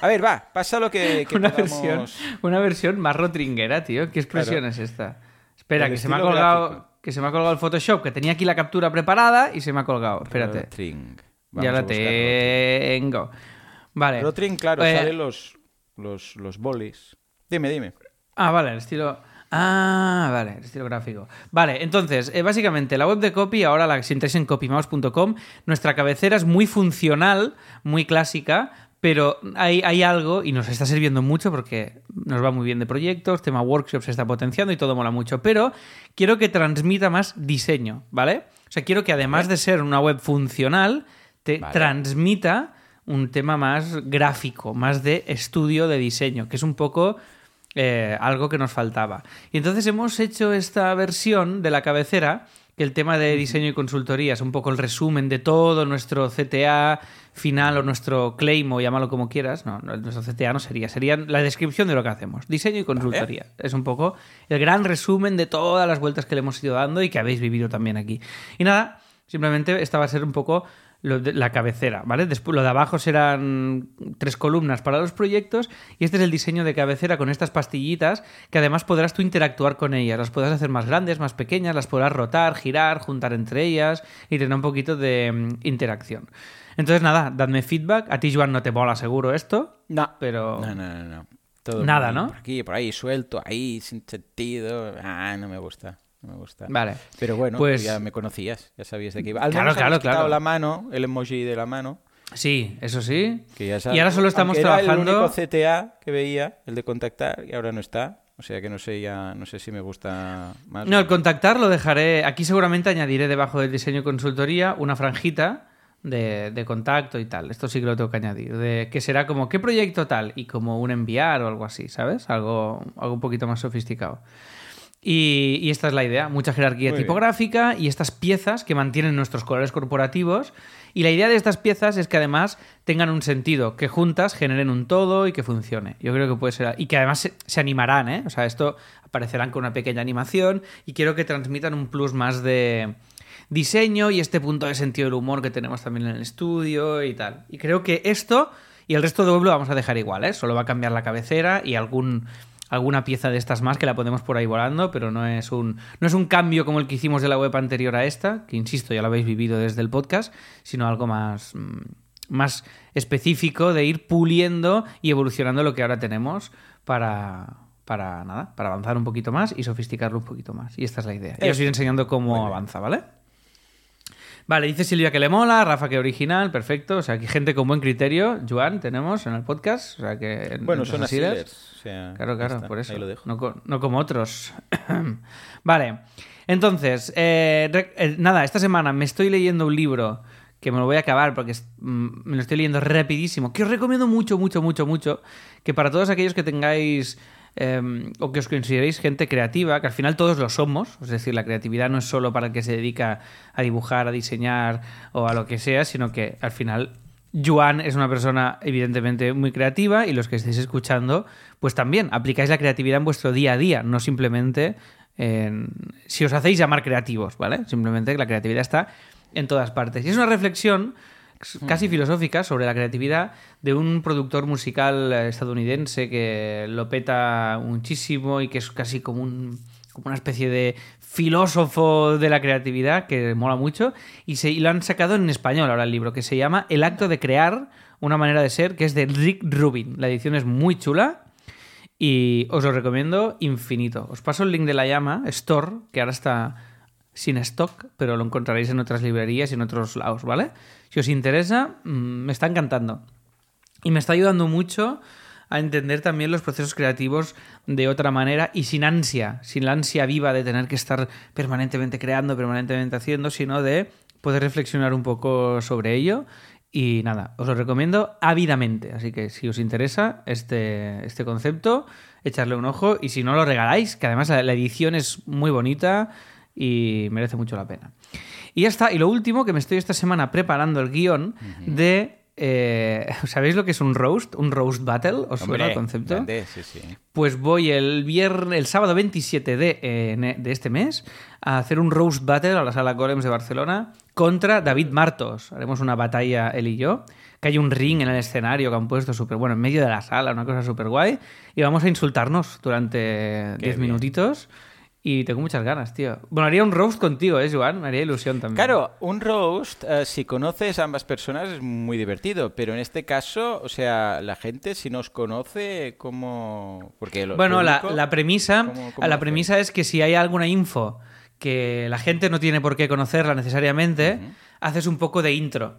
A ver, va, pasa lo que, que una, podamos- versión, una versión más rotringuera, tío. ¿Qué expresión Claro. es esta? Espera, El que se, me ha colgado, gráfico. que se me ha colgado el Photoshop, que tenía aquí la captura preparada y se me ha colgado. Espérate. Rotring. Ya la tengo. Vale. Rotring, claro, Eh, salen los, los, los bolis. Dime, dime. Ah, vale, el estilo. Ah, vale, el estilo gráfico. Vale, entonces, eh, básicamente, la web de copy, ahora la si entráis en copymouse.com, nuestra cabecera es muy funcional, muy clásica, pero hay, hay algo, y nos está sirviendo mucho porque nos va muy bien de proyectos, tema workshops se está potenciando y todo mola mucho, pero quiero que transmita más diseño, ¿vale? O sea, quiero que además de ser una web funcional, te Vale. transmita un tema más gráfico, más de estudio de diseño, que es un poco eh, algo que nos faltaba. Y entonces hemos hecho esta versión de la cabecera, que el tema de diseño y consultoría es un poco el resumen de todo nuestro CTA final o nuestro claim o llámalo como quieras. No, no, nuestro CTA no sería, sería la descripción de lo que hacemos. Diseño y consultoría. Es un poco el gran resumen de todas las vueltas que le hemos ido dando y que habéis vivido también aquí. Y nada, simplemente esta va a ser un poco lo de- la cabecera, ¿vale? Después, lo de abajo serán tres columnas para los proyectos y este es el diseño de cabecera con estas pastillitas que además podrás tú interactuar con ellas. Las podrás hacer más grandes, más pequeñas, las podrás rotar, girar, juntar entre ellas y tener un poquito de mm, interacción. Entonces, nada, dadme feedback. A ti, Joan, no te mola seguro esto, No. pero... No, no, no. no. Todo Nada, ¿no? Por aquí, por ahí, suelto, ahí, sin sentido. Ah, no me gusta. Me gusta. Vale. Pero bueno, Pues- ya me conocías, ya sabías de qué iba. Al Claro, menos claro, quitado claro. la mano, el emoji de la mano. Sí, eso sí. Que ya Y ahora solo estamos aunque era trabajando... el único CTA que veía, el de contactar, y ahora no está. O sea que no sé ya, no sé si me gusta más. No, el contactar lo dejaré. Aquí seguramente añadiré debajo del diseño consultoría una franjita de, de contacto y tal. Esto sí que lo tengo que añadir. De que será como qué proyecto tal y como un enviar o algo así, ¿sabes? Algo, algo un poquito más sofisticado. Y, y esta es la idea, mucha jerarquía Muy bien. tipográfica y estas piezas que mantienen nuestros colores corporativos. Y la idea de estas piezas es que además tengan un sentido, que juntas generen un todo y que funcione. Yo creo que puede ser. Y que además se, se animarán, ¿eh? O sea, esto aparecerán con una pequeña animación y quiero que transmitan un plus más de diseño y este punto de sentido del humor que tenemos también en el estudio y tal. Y creo que esto y el resto de web lo vamos a dejar igual, ¿eh? Solo va a cambiar la cabecera y algún alguna pieza de estas más que la podemos por ahí volando, pero no es un no es un cambio como el que hicimos de la web anterior a esta, que insisto, ya lo habéis vivido desde el podcast, sino algo más mm, más específico de ir puliendo y evolucionando lo que ahora tenemos para para nada, para avanzar un poquito más y sofisticarlo un poquito más. Y esta es la idea. Y os iré enseñando cómo avanza, ¿vale? Vale, dice Silvia que le mola, Rafa que original, perfecto. O sea, que gente con buen criterio, Joan, tenemos en el podcast. O sea, que Bueno, en son así. O sea, Claro, claro, está, por eso. Ahí lo dejo. No, no como otros. vale, entonces, eh, eh, nada, esta semana me estoy leyendo un libro que me lo voy a acabar porque es- mm, me lo estoy leyendo rapidísimo, que os recomiendo mucho, mucho, mucho, mucho, que para todos aquellos que tengáis eh, o que os consideréis gente creativa, que al final todos lo somos, es decir, la creatividad no es solo para el que se dedica a dibujar, a diseñar o a lo que sea, sino que al final Joan es una persona evidentemente muy creativa y los que estéis escuchando, pues también aplicáis la creatividad en vuestro día a día, no simplemente en- si os hacéis llamar creativos, ¿vale? Simplemente la creatividad está en todas partes. Y es una reflexión casi filosófica sobre la creatividad de un productor musical eh, estadounidense que lo peta muchísimo y que es casi como un como una especie de filósofo de la creatividad que mola mucho y, se, y lo han sacado en español ahora el libro que se llama El acto de crear, una manera de ser, que es de Rick Rubin. La edición es muy chula y os lo recomiendo infinito. Os paso el link de la llama, Store, que ahora está sin stock, pero lo encontraréis en otras librerías y en otros lados, ¿vale? Si os interesa, mm, me está encantando. Y me está ayudando mucho a entender también los procesos creativos de otra manera y sin ansia, sin la ansia viva de tener que estar permanentemente creando, permanentemente haciendo, sino de poder reflexionar un poco sobre ello. Y nada, os lo recomiendo ávidamente. Así que si os interesa este, este concepto, echarle un ojo. Y si no, lo regaláis, que además la, la edición es muy bonita y merece mucho la pena. Y ya está. Y lo último, que me estoy esta semana preparando el guion de... eh, ¿Sabéis lo que es un roast? ¿Un roast battle? ¿Os suena el concepto? grande, sí, sí. Pues voy el viernes, el sábado 27 de, eh, de este mes a hacer un roast battle a la sala Golems de Barcelona contra David Martos. Haremos una batalla él y yo. Que hay un ring en el escenario que han puesto súper bueno, en medio de la sala, una cosa súper guay. Y vamos a insultarnos durante 10 bien. Y tengo muchas ganas, tío. Bueno, haría un roast contigo, ¿eh, Joan? Me haría ilusión también. Claro, un roast, eh, si conoces a ambas personas es muy divertido, pero en este caso, o sea, la gente si nos conoce, ¿cómo...? Porque lo Bueno, la, público- la premisa, ¿cómo- cómo la lo premisa es que si hay alguna info que la gente no tiene por qué conocerla necesariamente, haces un poco de intro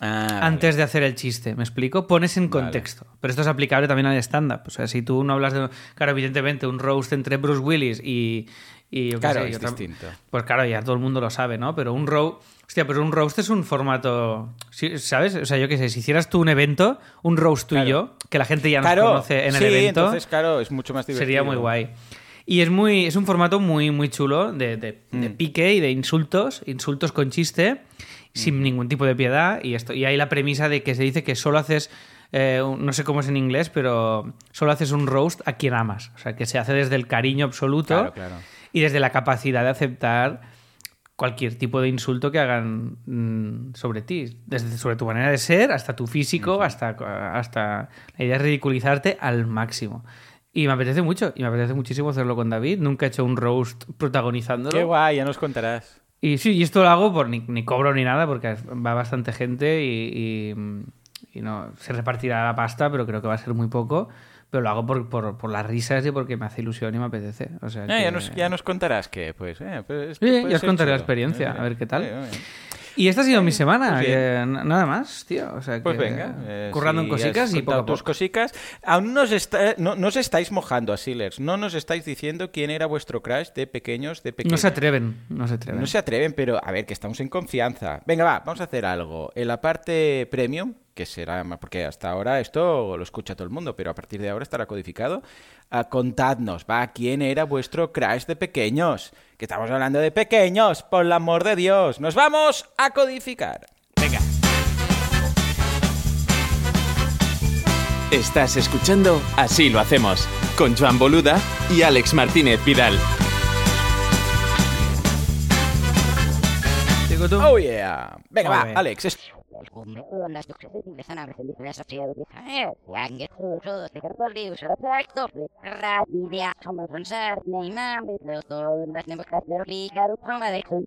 Ah, vale. antes de hacer el chiste. ¿Me explico? Pones en Vale. contexto. Pero esto es aplicable también al stand-up. O sea, si tú no hablas de. Claro, evidentemente, un roast entre Bruce Willis y. y yo Claro, sé, y es distinto. Pues claro, ya todo el mundo lo sabe, ¿no? Pero un roast. Hostia, pero un roast es un formato. ¿Sabes? O sea, yo qué sé, si hicieras tú un evento, un roast tú y Claro. yo, que la gente ya nos Claro, conoce en el sí, evento. entonces, claro, es mucho más divertido. Sería muy guay. Y es muy es un formato muy muy chulo de, de- de Mm. pique y de insultos, insultos con chiste, sin Mm. ningún tipo de piedad. Y esto y hay la premisa de que se dice que solo haces eh, no sé cómo es en inglés, pero solo haces un roast a quien amas. O sea, que se hace desde el cariño absoluto Claro, claro. y desde la capacidad de aceptar cualquier tipo de insulto que hagan mm, sobre ti, desde sobre tu manera de ser hasta tu físico, hasta, hasta la idea es ridiculizarte al máximo. Y me apetece mucho, y me apetece muchísimo hacerlo con David. Nunca he hecho un roast protagonizándolo. Qué guay, ya nos contarás. Y sí, y esto lo hago por ni, ni cobro ni nada, porque va bastante gente y, y, y no se repartirá la pasta, pero creo que va a ser muy poco. Pero lo hago por, por, por las risas y porque me hace ilusión y me apetece. O sea, Eh, que- ya, nos, ya nos contarás que, pues, eh, pues, Sí, puede ya os contaré la experiencia, Eh, a ver qué tal. Y esta ha sido mi semana, Pues que n- nada más, tío. O sea, Pues venga. eh, currando si en cositas y poco a tus poco. cosicas. Aún nos está, no, no os estáis mojando a Sealers. No nos estáis diciendo quién era vuestro crush de pequeños, de pequeños. No se atreven, no se atreven. No se atreven, pero a ver, que estamos en confianza. Venga, va, vamos a hacer algo. En la parte premium, que será más, porque hasta ahora esto lo escucha todo el mundo, pero a partir de ahora estará codificado. ah, contadnos, va, quién era vuestro crush de pequeños. Que estamos hablando de pequeños, por el amor de Dios. Nos vamos a codificar. Venga. Estás escuchando Así lo hacemos, con Joan Boluda y Alex Martínez Vidal. Oh yeah. Venga, va. Alex. es- las empiezan a recibir esas Yangue todos de carpolius, perfecto, radidea, como pensar, Neymar, todo, las democracias de Rica, Roma de Kun,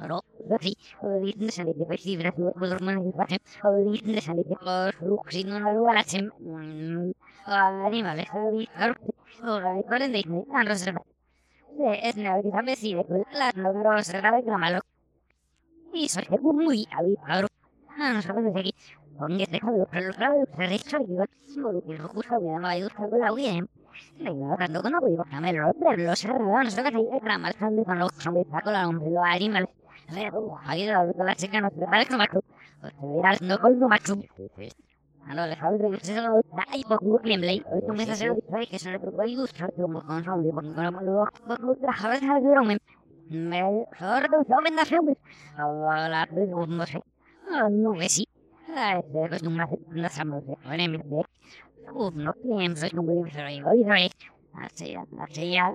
vídeo, soso, Teodo, de Cycle, muy bien, solo de meses, yo solo estás a mi terón, primo reu. Ay, padre, es que la cosa se apetece, viste, se apetece, habitual, eh, y las rajas no la de un que a que de de yo de un yo que de de. La. La de de de de sem, animales, claro, recuerden de Disney, a los demás. Es que sí, de las no pero se graba de malo. Y es muy habitual. Ah, no sabemos de aquí. Se cabe los grados, se recha y digo, solo que lo justo me daba ayuda con la bien. Le iba dando con algo y por camelo, pero los cerrados, no sé qué, el ramal, con los zombies, la hombre, los animales. La la chica no se macho. Te verás no. Ah, no, le sabes de que da y que propone y en el drone. Me sordo, yo me da filmes. Ahora, no sé. No ve sí. Ah, es de una una sample. Bueno, me ve. Uf, no pienso, no me dice ahí. Oye, oye. Así, así ya.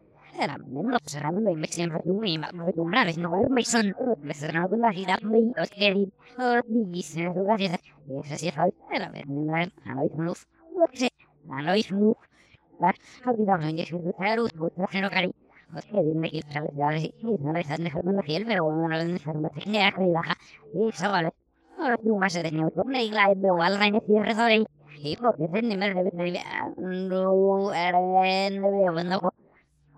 Instagram. Será sempre regulares, não mas são mas será uma gira muito querida. Ordíssimo, lugares. Essa se faz era verdade, a nós nos, você, a nós nos. Mas a vida não é isso, era o outro, não cari. Você dime que tal vez não está dejando la piel, pero bueno, la información de acá y baja. Y eso vale. Ahora tú más de tener un y la veo al reino y rezaré. Y porque se me debe de no era no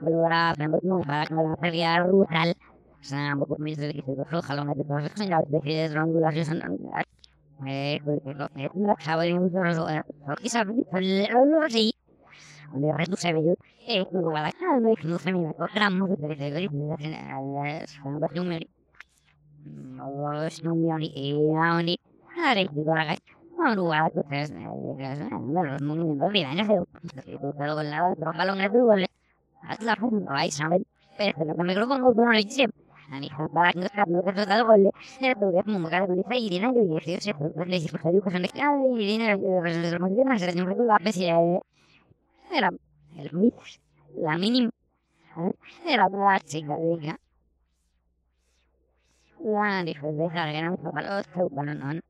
volverá pero no para que la feria rural Sa mo ko mi se ki ko khala na de ko sa ya de ke rang la je san eh ko ko eh na khaba ni so so so ki sa bi lo lo ri onde re tu se ve yo eh ko wala ka no es no de de de sa ba tu me no es no mi ani e ani are no ko es no no ko la pues son de cada irina de los demás era el la mínima era la chica diga la dijo de dejar que no para los que bueno no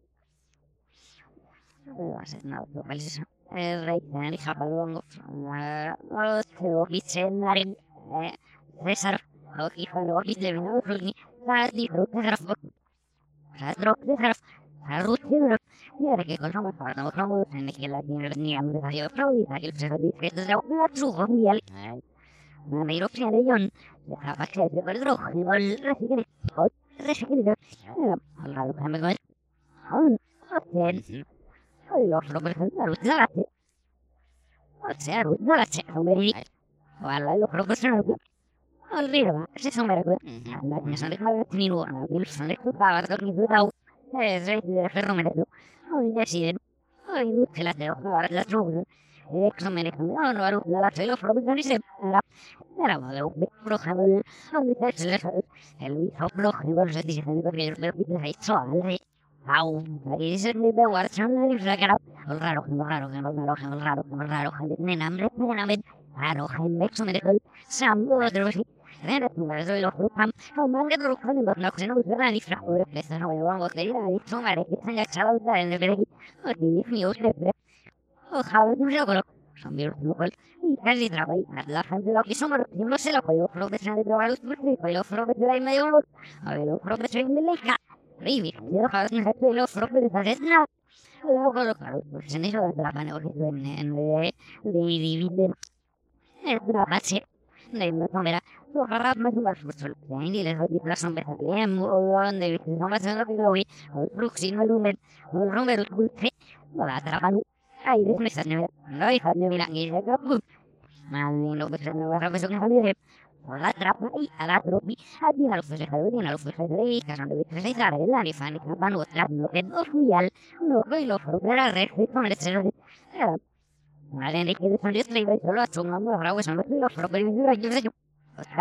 va a ser nada lo cual es el rey de para luego los la César van Oki de no ni la di ruta grafo. La droga graf. La ruta graf. Y ahora que con más para no como en que la tiene ni a mí yo pro y que se dice que es la truco y al. No me lo sé de John. La va a ser de droga y vol recibir. O recibir. La lo que me voy. On. Oten. Hoy lo propongo la ruta. O sea, ruta la che. Wala lo propongo Arriba, se somera que anda que sale mal ni lo ana que sale que para dar ni dado es de de ferro merado hoy deciden hoy que la teo para la truca es me dejan no no no la teo pero raro, el raro, el raro, el raro, el raro, el hambre, el hambre, raro, el mexo, el sambo, el Era uma zoilo grupam, o manga do grupam de na cozinha do grande fra, o pressa não é uma querida, e só mare que tenha chala da en el o ni ni o se o jabe no se colo, son bien no col, y la no se lo de medio, a ver, de de la lo agarra más más pues y les doy la sombra bien donde no más no que voy el próximo lumen el número el culpe la traban ay de esa no no hija de mira y se capu más no pues no va a pasar con familia la trapa y a la tropi a ti a los fechas de a los fechas de que son de fechas de la la ni fan que van otra no que no filial no que lo fuera que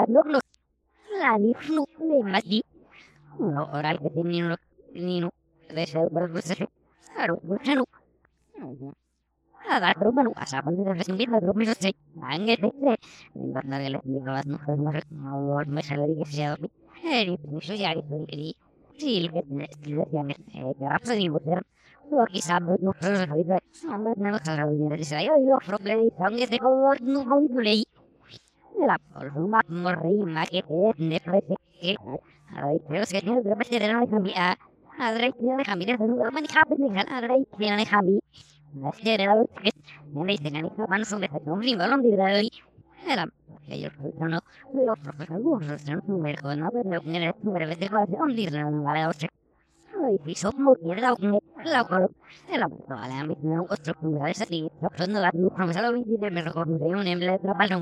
ahora pues no que a que que y sí, que que. Lo que sabe no no me no se que que que la familia adre tiene familia de no me cabe ni gan adre tiene familia la serie de los que me dicen a mi hermano son de un primo no de ahí era que yo no los profesores son un número no pero que el número de educación dice no vale ocho y somos mierda la colo era vale a mí no otro de ese tipo no la no me lo vi de me recuerdo de un emblema para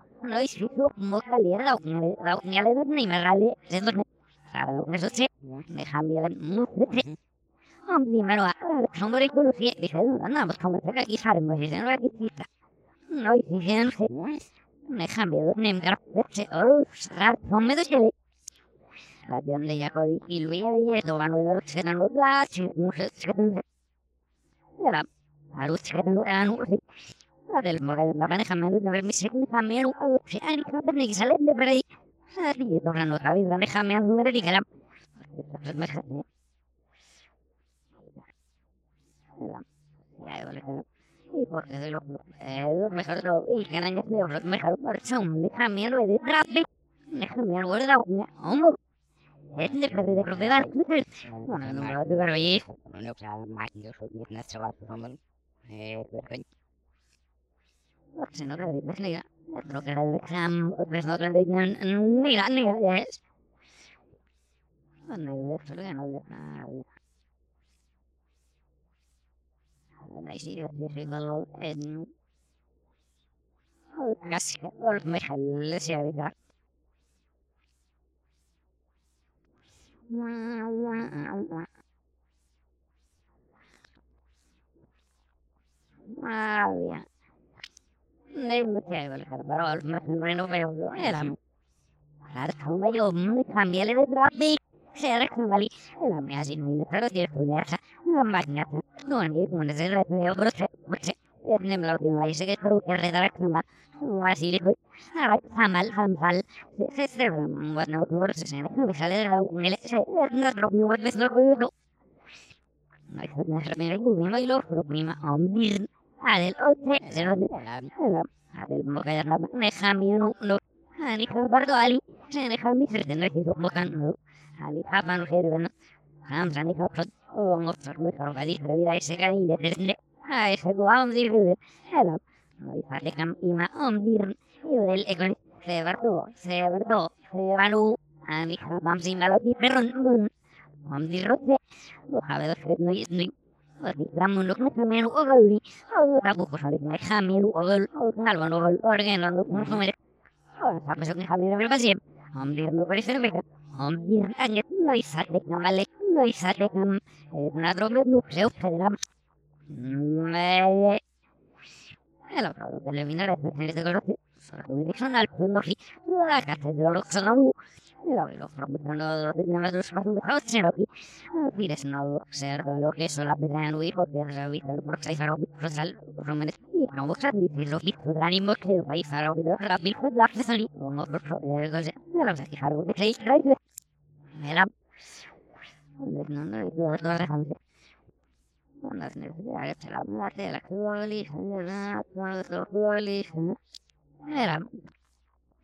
No y si su vocalidad la unidad la unidad ni me gale, se no Sabe lo que eso sí, me cambia mucho. Primero, hombre conocía, dice, andamos como que aquí sabemos, dice, no aquí cita. No, y dice, no sé, me cambia, me encarce, o sea, no me doy la donde ya codi y Luis de esto van a ver que no lo da, si no sé, si no era a luz que no era no sé. La del la maneja me de sale de por ahí. Tocan los cabezas, la déjame a ver y que la me y porque de los eh mejor lo y que no es mejor mejor por son déjame lo de rap déjame algo de hombre es de de propiedad bueno no lo de ver ahí no sea más yo soy una chaval como eh se no le dices exam pues no no no. Ah, bien. Ne la imagen de la madre, no, no, no, no, no, no, no, no, no, del 11, del 11, del de la maneja mi bardo ali, se deja mi ser de nuestro bocando, al hijo pano servano, hamza mi jorgadí, revida ese a ese de no se bardo, se bardo, se a no dejamos las necesidades de la muerte de la cualis la era sí que claro que esa era de Ahora lo digo, no, yo sí, lo veo, usted de la secretaria de un más neutro, se lo para los que... ¿Sabes? Luego... Ahí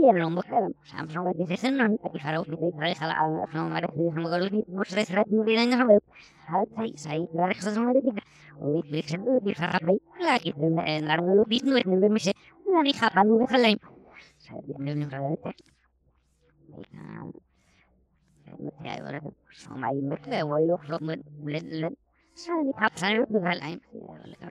yang muhrim sam sabat di sesunan tapi kalau di dari salah al sama ada di sama kalau di bos dari serat di lainnya sama hal saya saya dari kesan sama di tiga wih wih sebu di salah baik lagi lalu lalu di nulis nulis mesti dari kapan nulis kalian saya di nulis nulis متعب ولا هم عين مثله ويلوح لهم ولد لد سالي حب سالي ولا العين ولا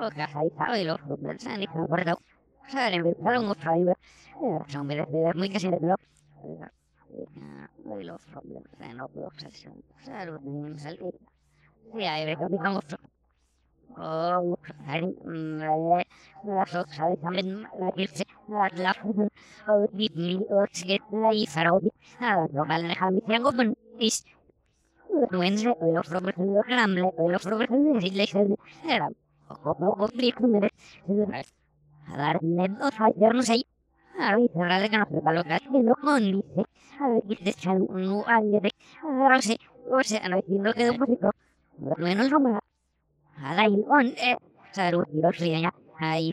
localizado y los grupos se han incorporado. O sea, le invitaron mucho son muy que se me copian mucho. O, ahí, las otras, ahí Hei,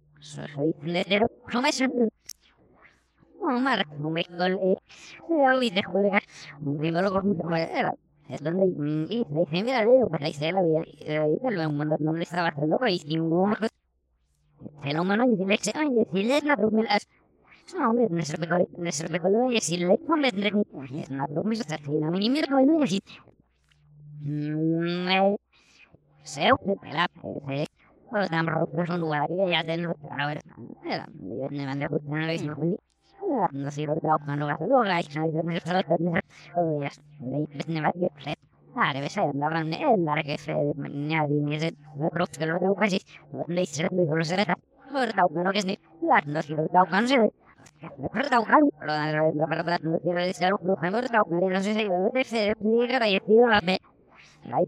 es donde dice, mira, ahí se la y un mundo donde Right,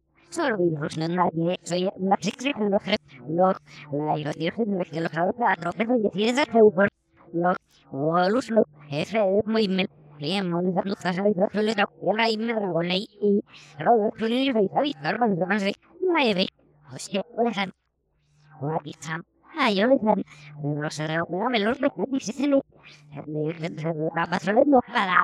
sorbidos, nadie, soy los los los no ah, yo le no me da la no para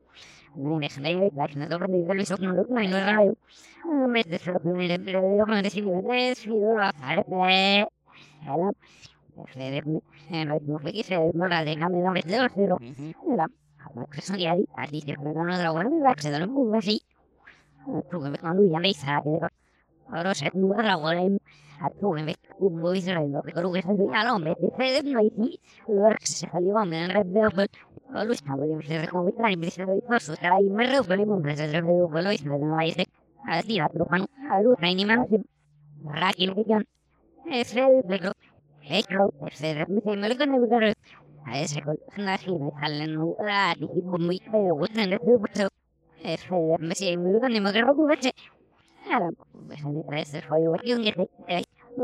Bundesliga, Bundesliga, Bundesliga, Bundesliga, Bundesliga, no sé, un barra o la a tu me ve un muy sereno que creo que es un galón me dice de mí y lo que se salió a mí a decir a a luz no hay ni menos barra aquí lo que yo es el pero a ese con la gira y sale en un lugar y como y me gusta en ese paso es el de mí se me lo que me lo que me lo que me lo que me lo que me lo que me lo que me lo que me lo que me lo que me lo que me lo que me lo de que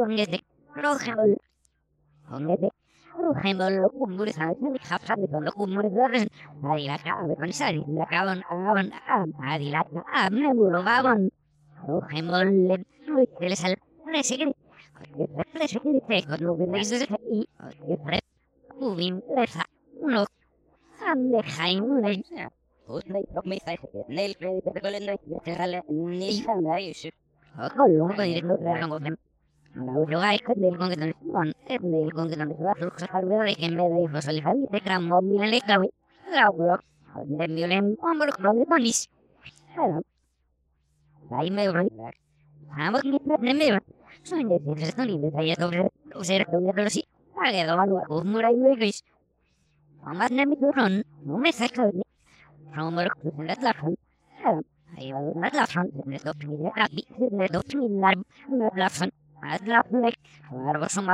me de fos al Onda, rok me saik. Nel, debelen, deherale, ni famaria ush. Ha golonga irinut, eran go nem. Ndau, doha iku le mongu den, bon, ef de, gon den, ush. Ardua ni embu fo salifai, dekan mobile ka. Ha, ndemiu nem, omo le banis. Ala. Ai me relax. Hamu klib, nemeva. Sanje, zrnolib, ja dobre. Uzer, do ne dolosi. Aga, do alu, go mura i migis. Amas nemi duron, u mesakal. Dok pinggir kapi, net dok pinggir net lapan. Nat lapan lek, baru sama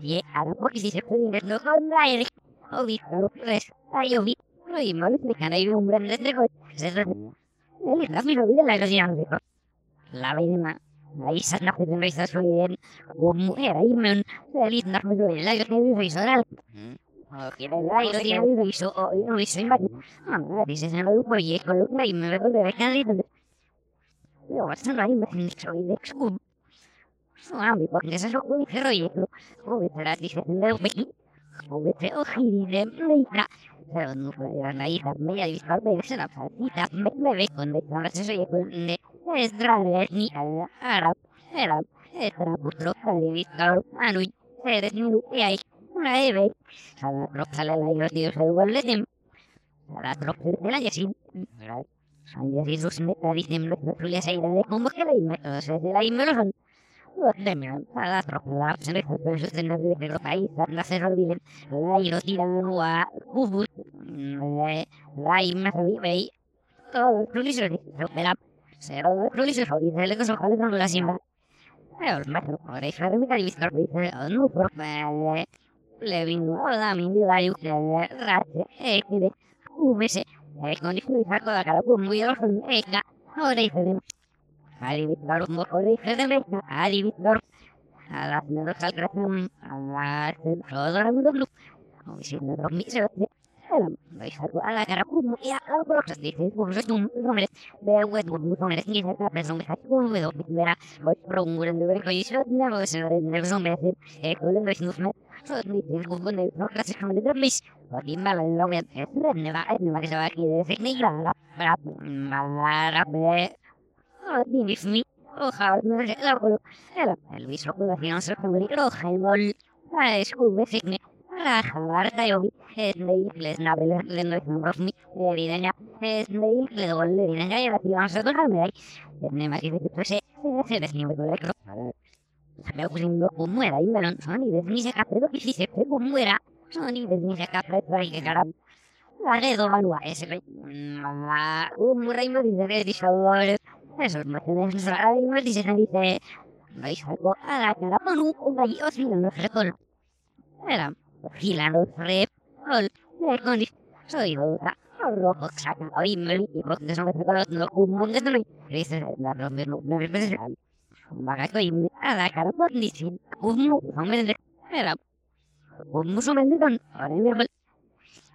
y ahora porque si se puede no con aire o vi pero pues ay yo vi y mal me can hay un gran entrego se él la mi vida la gracia no dijo la vida ahí se no puede no está bien. Como era ahí me él no me lo la gracia de Israel que la gracia de Israel o no hizo imagen. Ah dice se lo dijo y con lo que me lo de näitä meidän ystävällisessä lapsella. Sitä me me veikon, että on se Ayer sus metas de la salida de como que la se la le fue su cena de los países, la se olviden, la los a Ubus, la imagen todo, de la se lo proviso de la cosa de la simba. El metro, por eso de mi calificar, dice, no por le vino a la mi vida y que rache, eh, que de VC. con il fatto da cara con muy oro eka ora dice ali vittor mo ora dice de me ali vittor a las al a las de no vais a de no no es no no a de Aquí me es ne va ne va que se va aquí de el roja la yo es de le no es un evidencia es de y la la me hay ne ma que se me un muera y me lo son y de pegó muera son y de un rey dice eso de eso y me dice dice vais algo a la cara con un gallo si no se con era fila no re ol le con soy otra rojo saca hoy me porque son que con los comunes no dice la no me no me Magato y a la cara por ni sin un hombre de era un musulmán con ahora me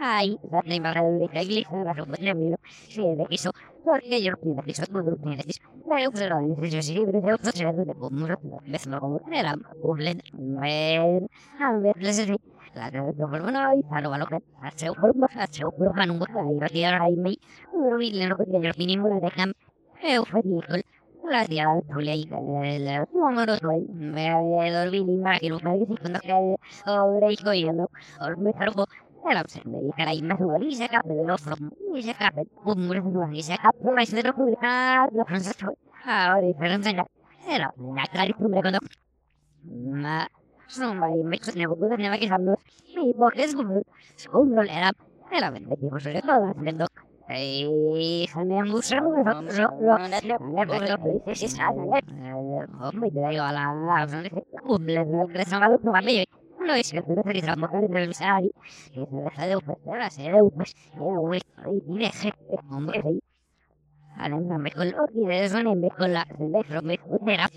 de que se lo dejan de de de es muy de eso que sido la de Gisrija. O si no lo sé, la que no se la fruta su, porque yo no un vedo la hizo no para perfecto. So, la leo se no puede decir lo sodro a rai mereki. Ai, ne ma le cagli, la roba ne miro. Se de que. La de otro se de la de que la que la la que que el absente y caray me subo y se cape de los from y se cape un muro y se cape la se lo publicar la francesa ahora diferente era una caricatura cuando ma Somebody makes it never good and never get up. Me, but it's good. So, no era. Era vende que vos eres todo haciendo. Ay, me han gustado. Lo, lo, Hombre, te digo a la. Cumple, le son a los No es que del visari. Que deja de ofrecer, de y sí. Ahora me con lo que de eso me con la. Se deja, me joderá.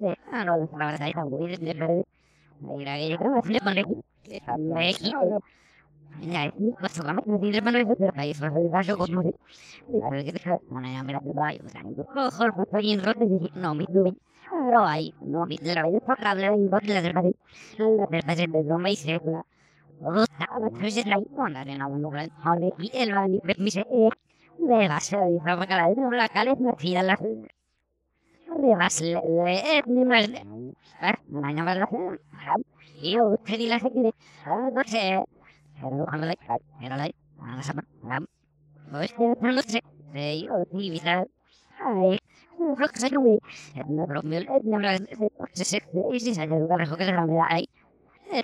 No, la verdad es muy de verdad. Mira, yo que le pone me equipo. Ya, es mi cosa, me dice de mano de país, no sé, vaso como si. La mira de baño, o sea, ojo, estoy en rote y no me. Ahí, no de la vez por cable en bote la del país. La del país de no me hice. O estaba entonces la icona en un lugar, donde y el va ni me se de la se de la cara de la cara no tira la Arribas le ni más de una llamada y yo te di la gente no sé pero no me era la a la sama pues no sé de yo ni vida ay lo que se no me no pero me no me se se y si se lugar lo que se me da ahí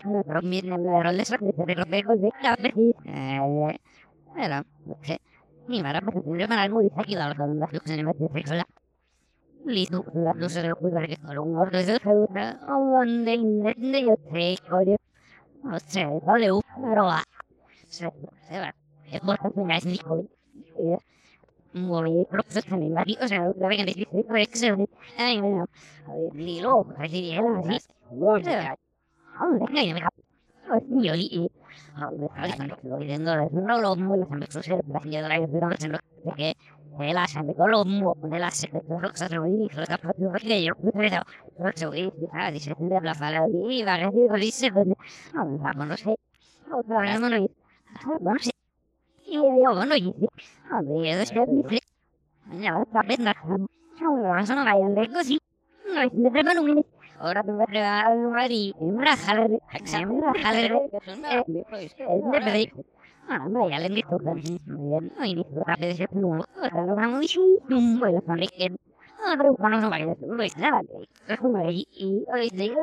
no pero me no me lo les de lo pego de la eh era ni para yo me la muy aquí la verdad no sé si me dice listo la no se le ocurre que con un orden de segunda o donde intente yo te oye no sé vale pero va se se va es por tanto me es muy propio que me mari o sea ay no ni así era así no sé. ¿dónde que me yo y lo viendo no lo muevo se se se se a y yo no y a ver es que mi ya está pena no no no vayan de così no es de mano un Ahora te voy a regalar un mari, un rajale, un rajale, es de pedir. Ah, vaya, le invito a no inicio a pedir no, lo vamos a decir, no voy a poner que Ah, pero cuando no vaya, no es nada, es un mari, y hoy digo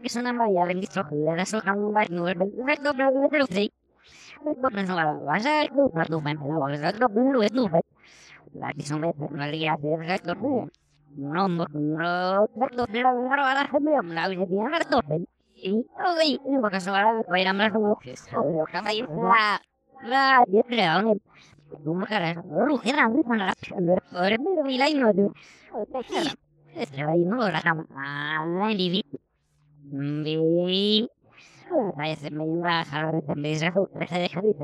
que es una vaya, le invito a le das un mari, no es perfecto, pero no lo sé. No no va a pasar, no no me da, va a ser, no no es no. La que son no le hace perfecto, no. No, no, no, no, pero ahora se me da una idea de todo. Y, oye, no porque se va a ver a más como la la y real. Como cara, ruge la risa la. Ahora me vi la y no. Este va y no la cama. Ah, ni vi. Vaya, se me iba a dejar me deja de de dejar de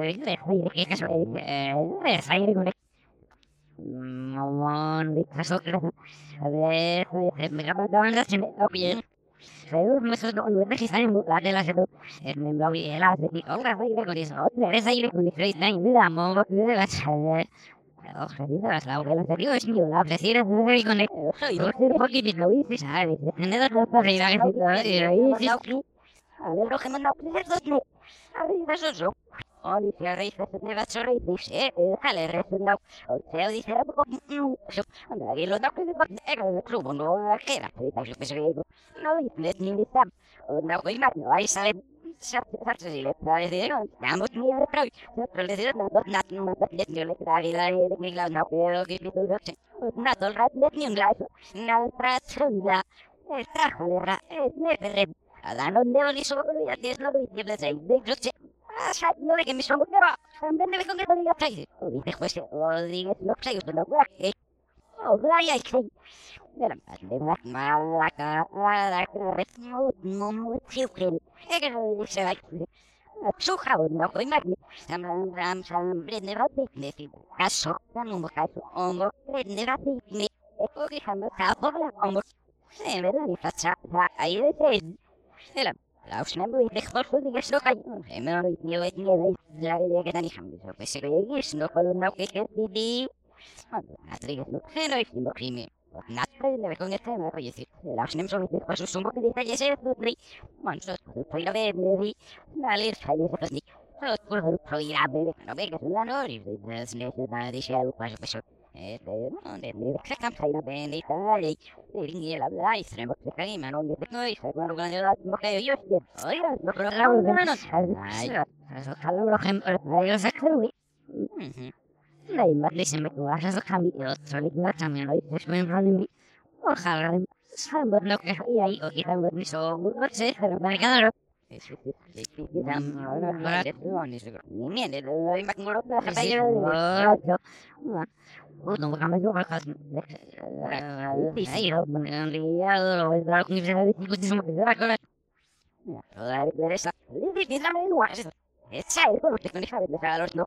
esa ir con se bien se el face nine me mo de la chave Ojo, dice las laurelas de Dios, yo la prefiero de con el... Yo sé por qué me lo hice, ¿sabes? En el otro para ir a a lo que me lo prefiero, a ver, eso se se sorri dice o se dice da que va no yo que no dice ni ni está no voy más no hay sabe se se le para decir vamos ni de pero pero le digo no no no no yo le trae la de mi la no pero que tú lo sé el rato ni un glaso no es a lo de yo que me son pero también debe con que todavía trae o dice juez o diga no sé usted no puede que o vaya y que Mira, de más mala cara, que no no no chiquen. Es que no se. Suja no coi magni. Sam ram sam prende rati. Decir, caso, no mo caso, homo prende rati. Ne, o que jamás capo la homo. Se me da ni facha, ahí de usna muy de jorge de que no. Se me lo ni ve ni ve. Tan hijam, eso que se que es no una que que di. Atriga, no, no es ni crimen. Nada de con este me. La usna son de cosas un poco de detalles de tri. Manso, soy la de di. La lir sai de ni. Los por el programa, no ve que es la nori de necesidad de ser pues pues Ursäkta frågan, farligt. Ringela Bergström och Karin om det Ojalá, salvo lo que soy ahí, o quizá un permiso, no sé, pero me quedaron. Es hija de los no.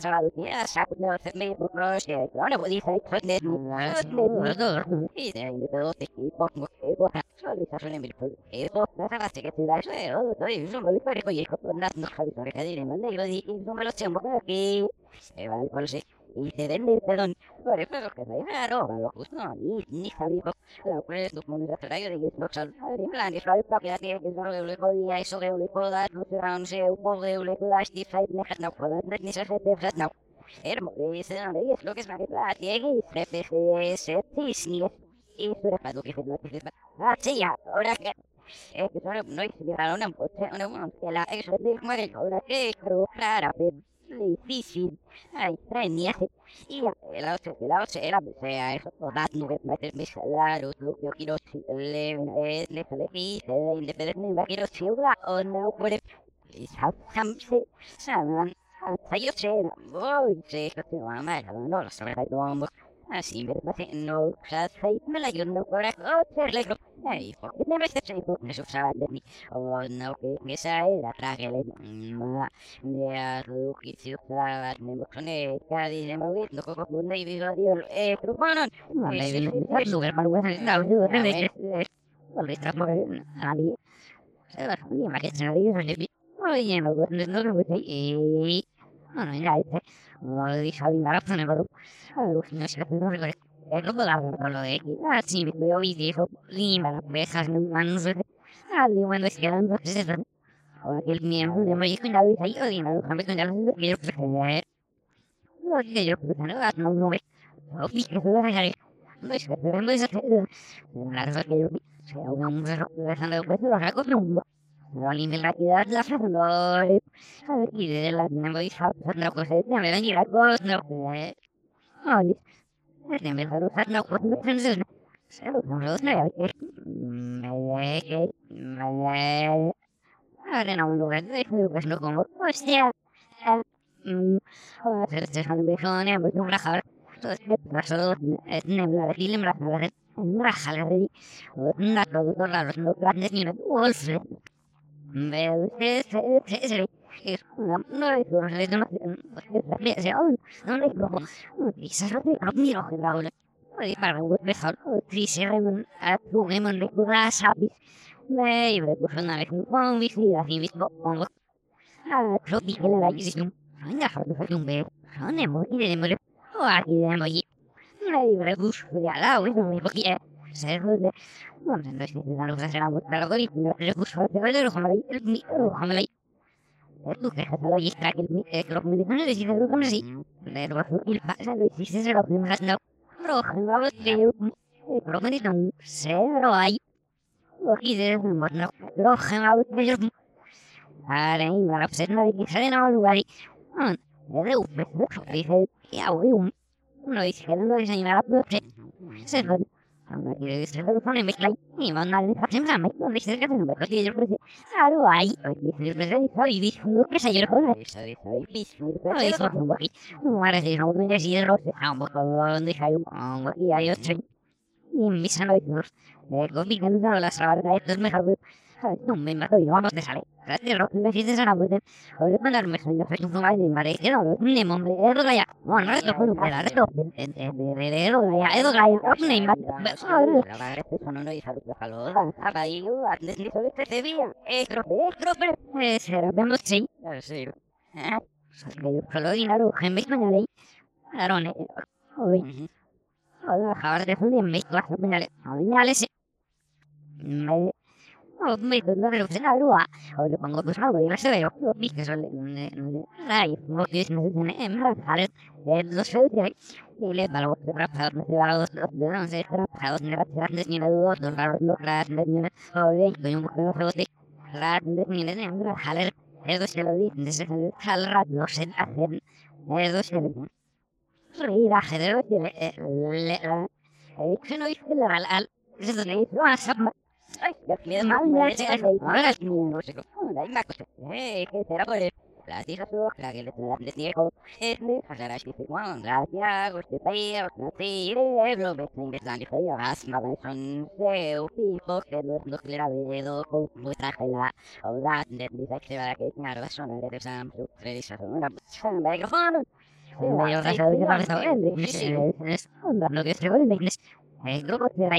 se va a y con las no sabes que dire me digo y no me lo sé aquí se va a sí y se den perdón. Por eso que se raro lo justo ni ni sabía la cual es una trayo de que sal en plan es que que le podía eso que le dar no se de le site no ni se no. Hermo, es lo que es la que tiene y es lo que se lo que ah sí ya ahora que es que solo no es mirar una una una que la ahora que creo clara difícil. Ay, traía. Y la otra, la otra era, o sea, eso, das no meter mis salados, lo que yo quiero, le, le, le, le, dice, independiente, me quiero, si una o no puede, y saman, hasta yo sé, voy, sé, que te va a amar, no, lo sabrá, no, así me parece, no, de. O no que que sa era tragele. Ma ne a lu ki si usa ne mo ne ka di ne mo vi no ko ko ne vi ga dio e trupanon. No lugar para lugar na lu ne ne. O le tra mo ali. Se va ni ma que se vi. Oye, no no no no e no ah di quando si quedando se se o che il mio non mi dico nada di io di no come con la io perché no che io perché no no no ho visto che la hai no es que no es la cosa que yo se ha un perro dejando pues lo saco pero no ni la ciudad la frase no y dijo no cosa me ven y la cosa no no de me lo no no pensé se lo no lo sé me que me ahora no lo ves. De pues una todo la ola y para un mejor si se remen a tu gemon de cura sabes me iba a una vez con vida y a lo que le da y si no venga a hacer un bebé no me morí de morir o aquí de morir me iba a buscar de al lado y no me podía ser de bueno no es que la luz será muy largo y no y no el lo que me has no rojo no va a ser lo que dijo se lo hay lo que dice no no no a a no no de voy un uno dice que no se lo se y manda a decir que me lo dice que no me lo dice claro ahí dice que y dice que se yo con mi sano de los de gobierno de las rabadas no mato y no vamos. Gracias, Rock, me hiciste de no, es lo que no era, de fue bien, me me me no lo sé la lua o lo pongo pues algo y no se veo que son en la le dos a le le a Eh, que por el la que es este gracias usted lo que se ingresa en el as ma son se o pipo que no no le de do con muestra la o da de dice que va que claro son de sam su tradición una micrófono me yo rasa de para saber es lo que se ve en inglés el grupo de la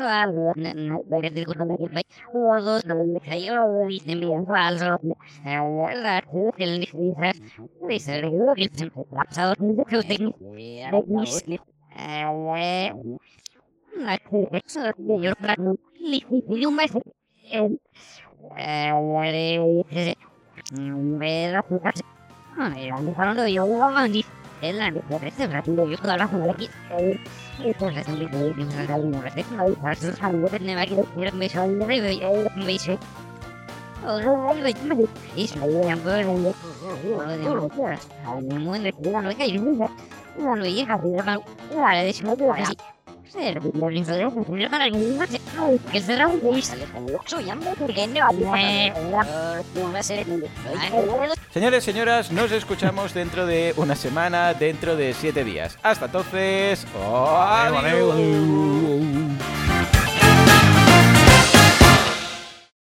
Narendra Bhagavat bueno como tener esos muy la neta bueno diciendo que no es que es un número dos números de la ingeniería la neta o cuando cuando se recuerda y ne que son los que usando no se pasa a veces la neta ni gas y cuando se puede hacer no pruebas a mí hay una y soal dari di kudu lagi baik wados dalam saya di sini soal soal la til di Señores, señoras, nos escuchamos dentro de una semana, dentro de siete días. Hasta entonces, adiós.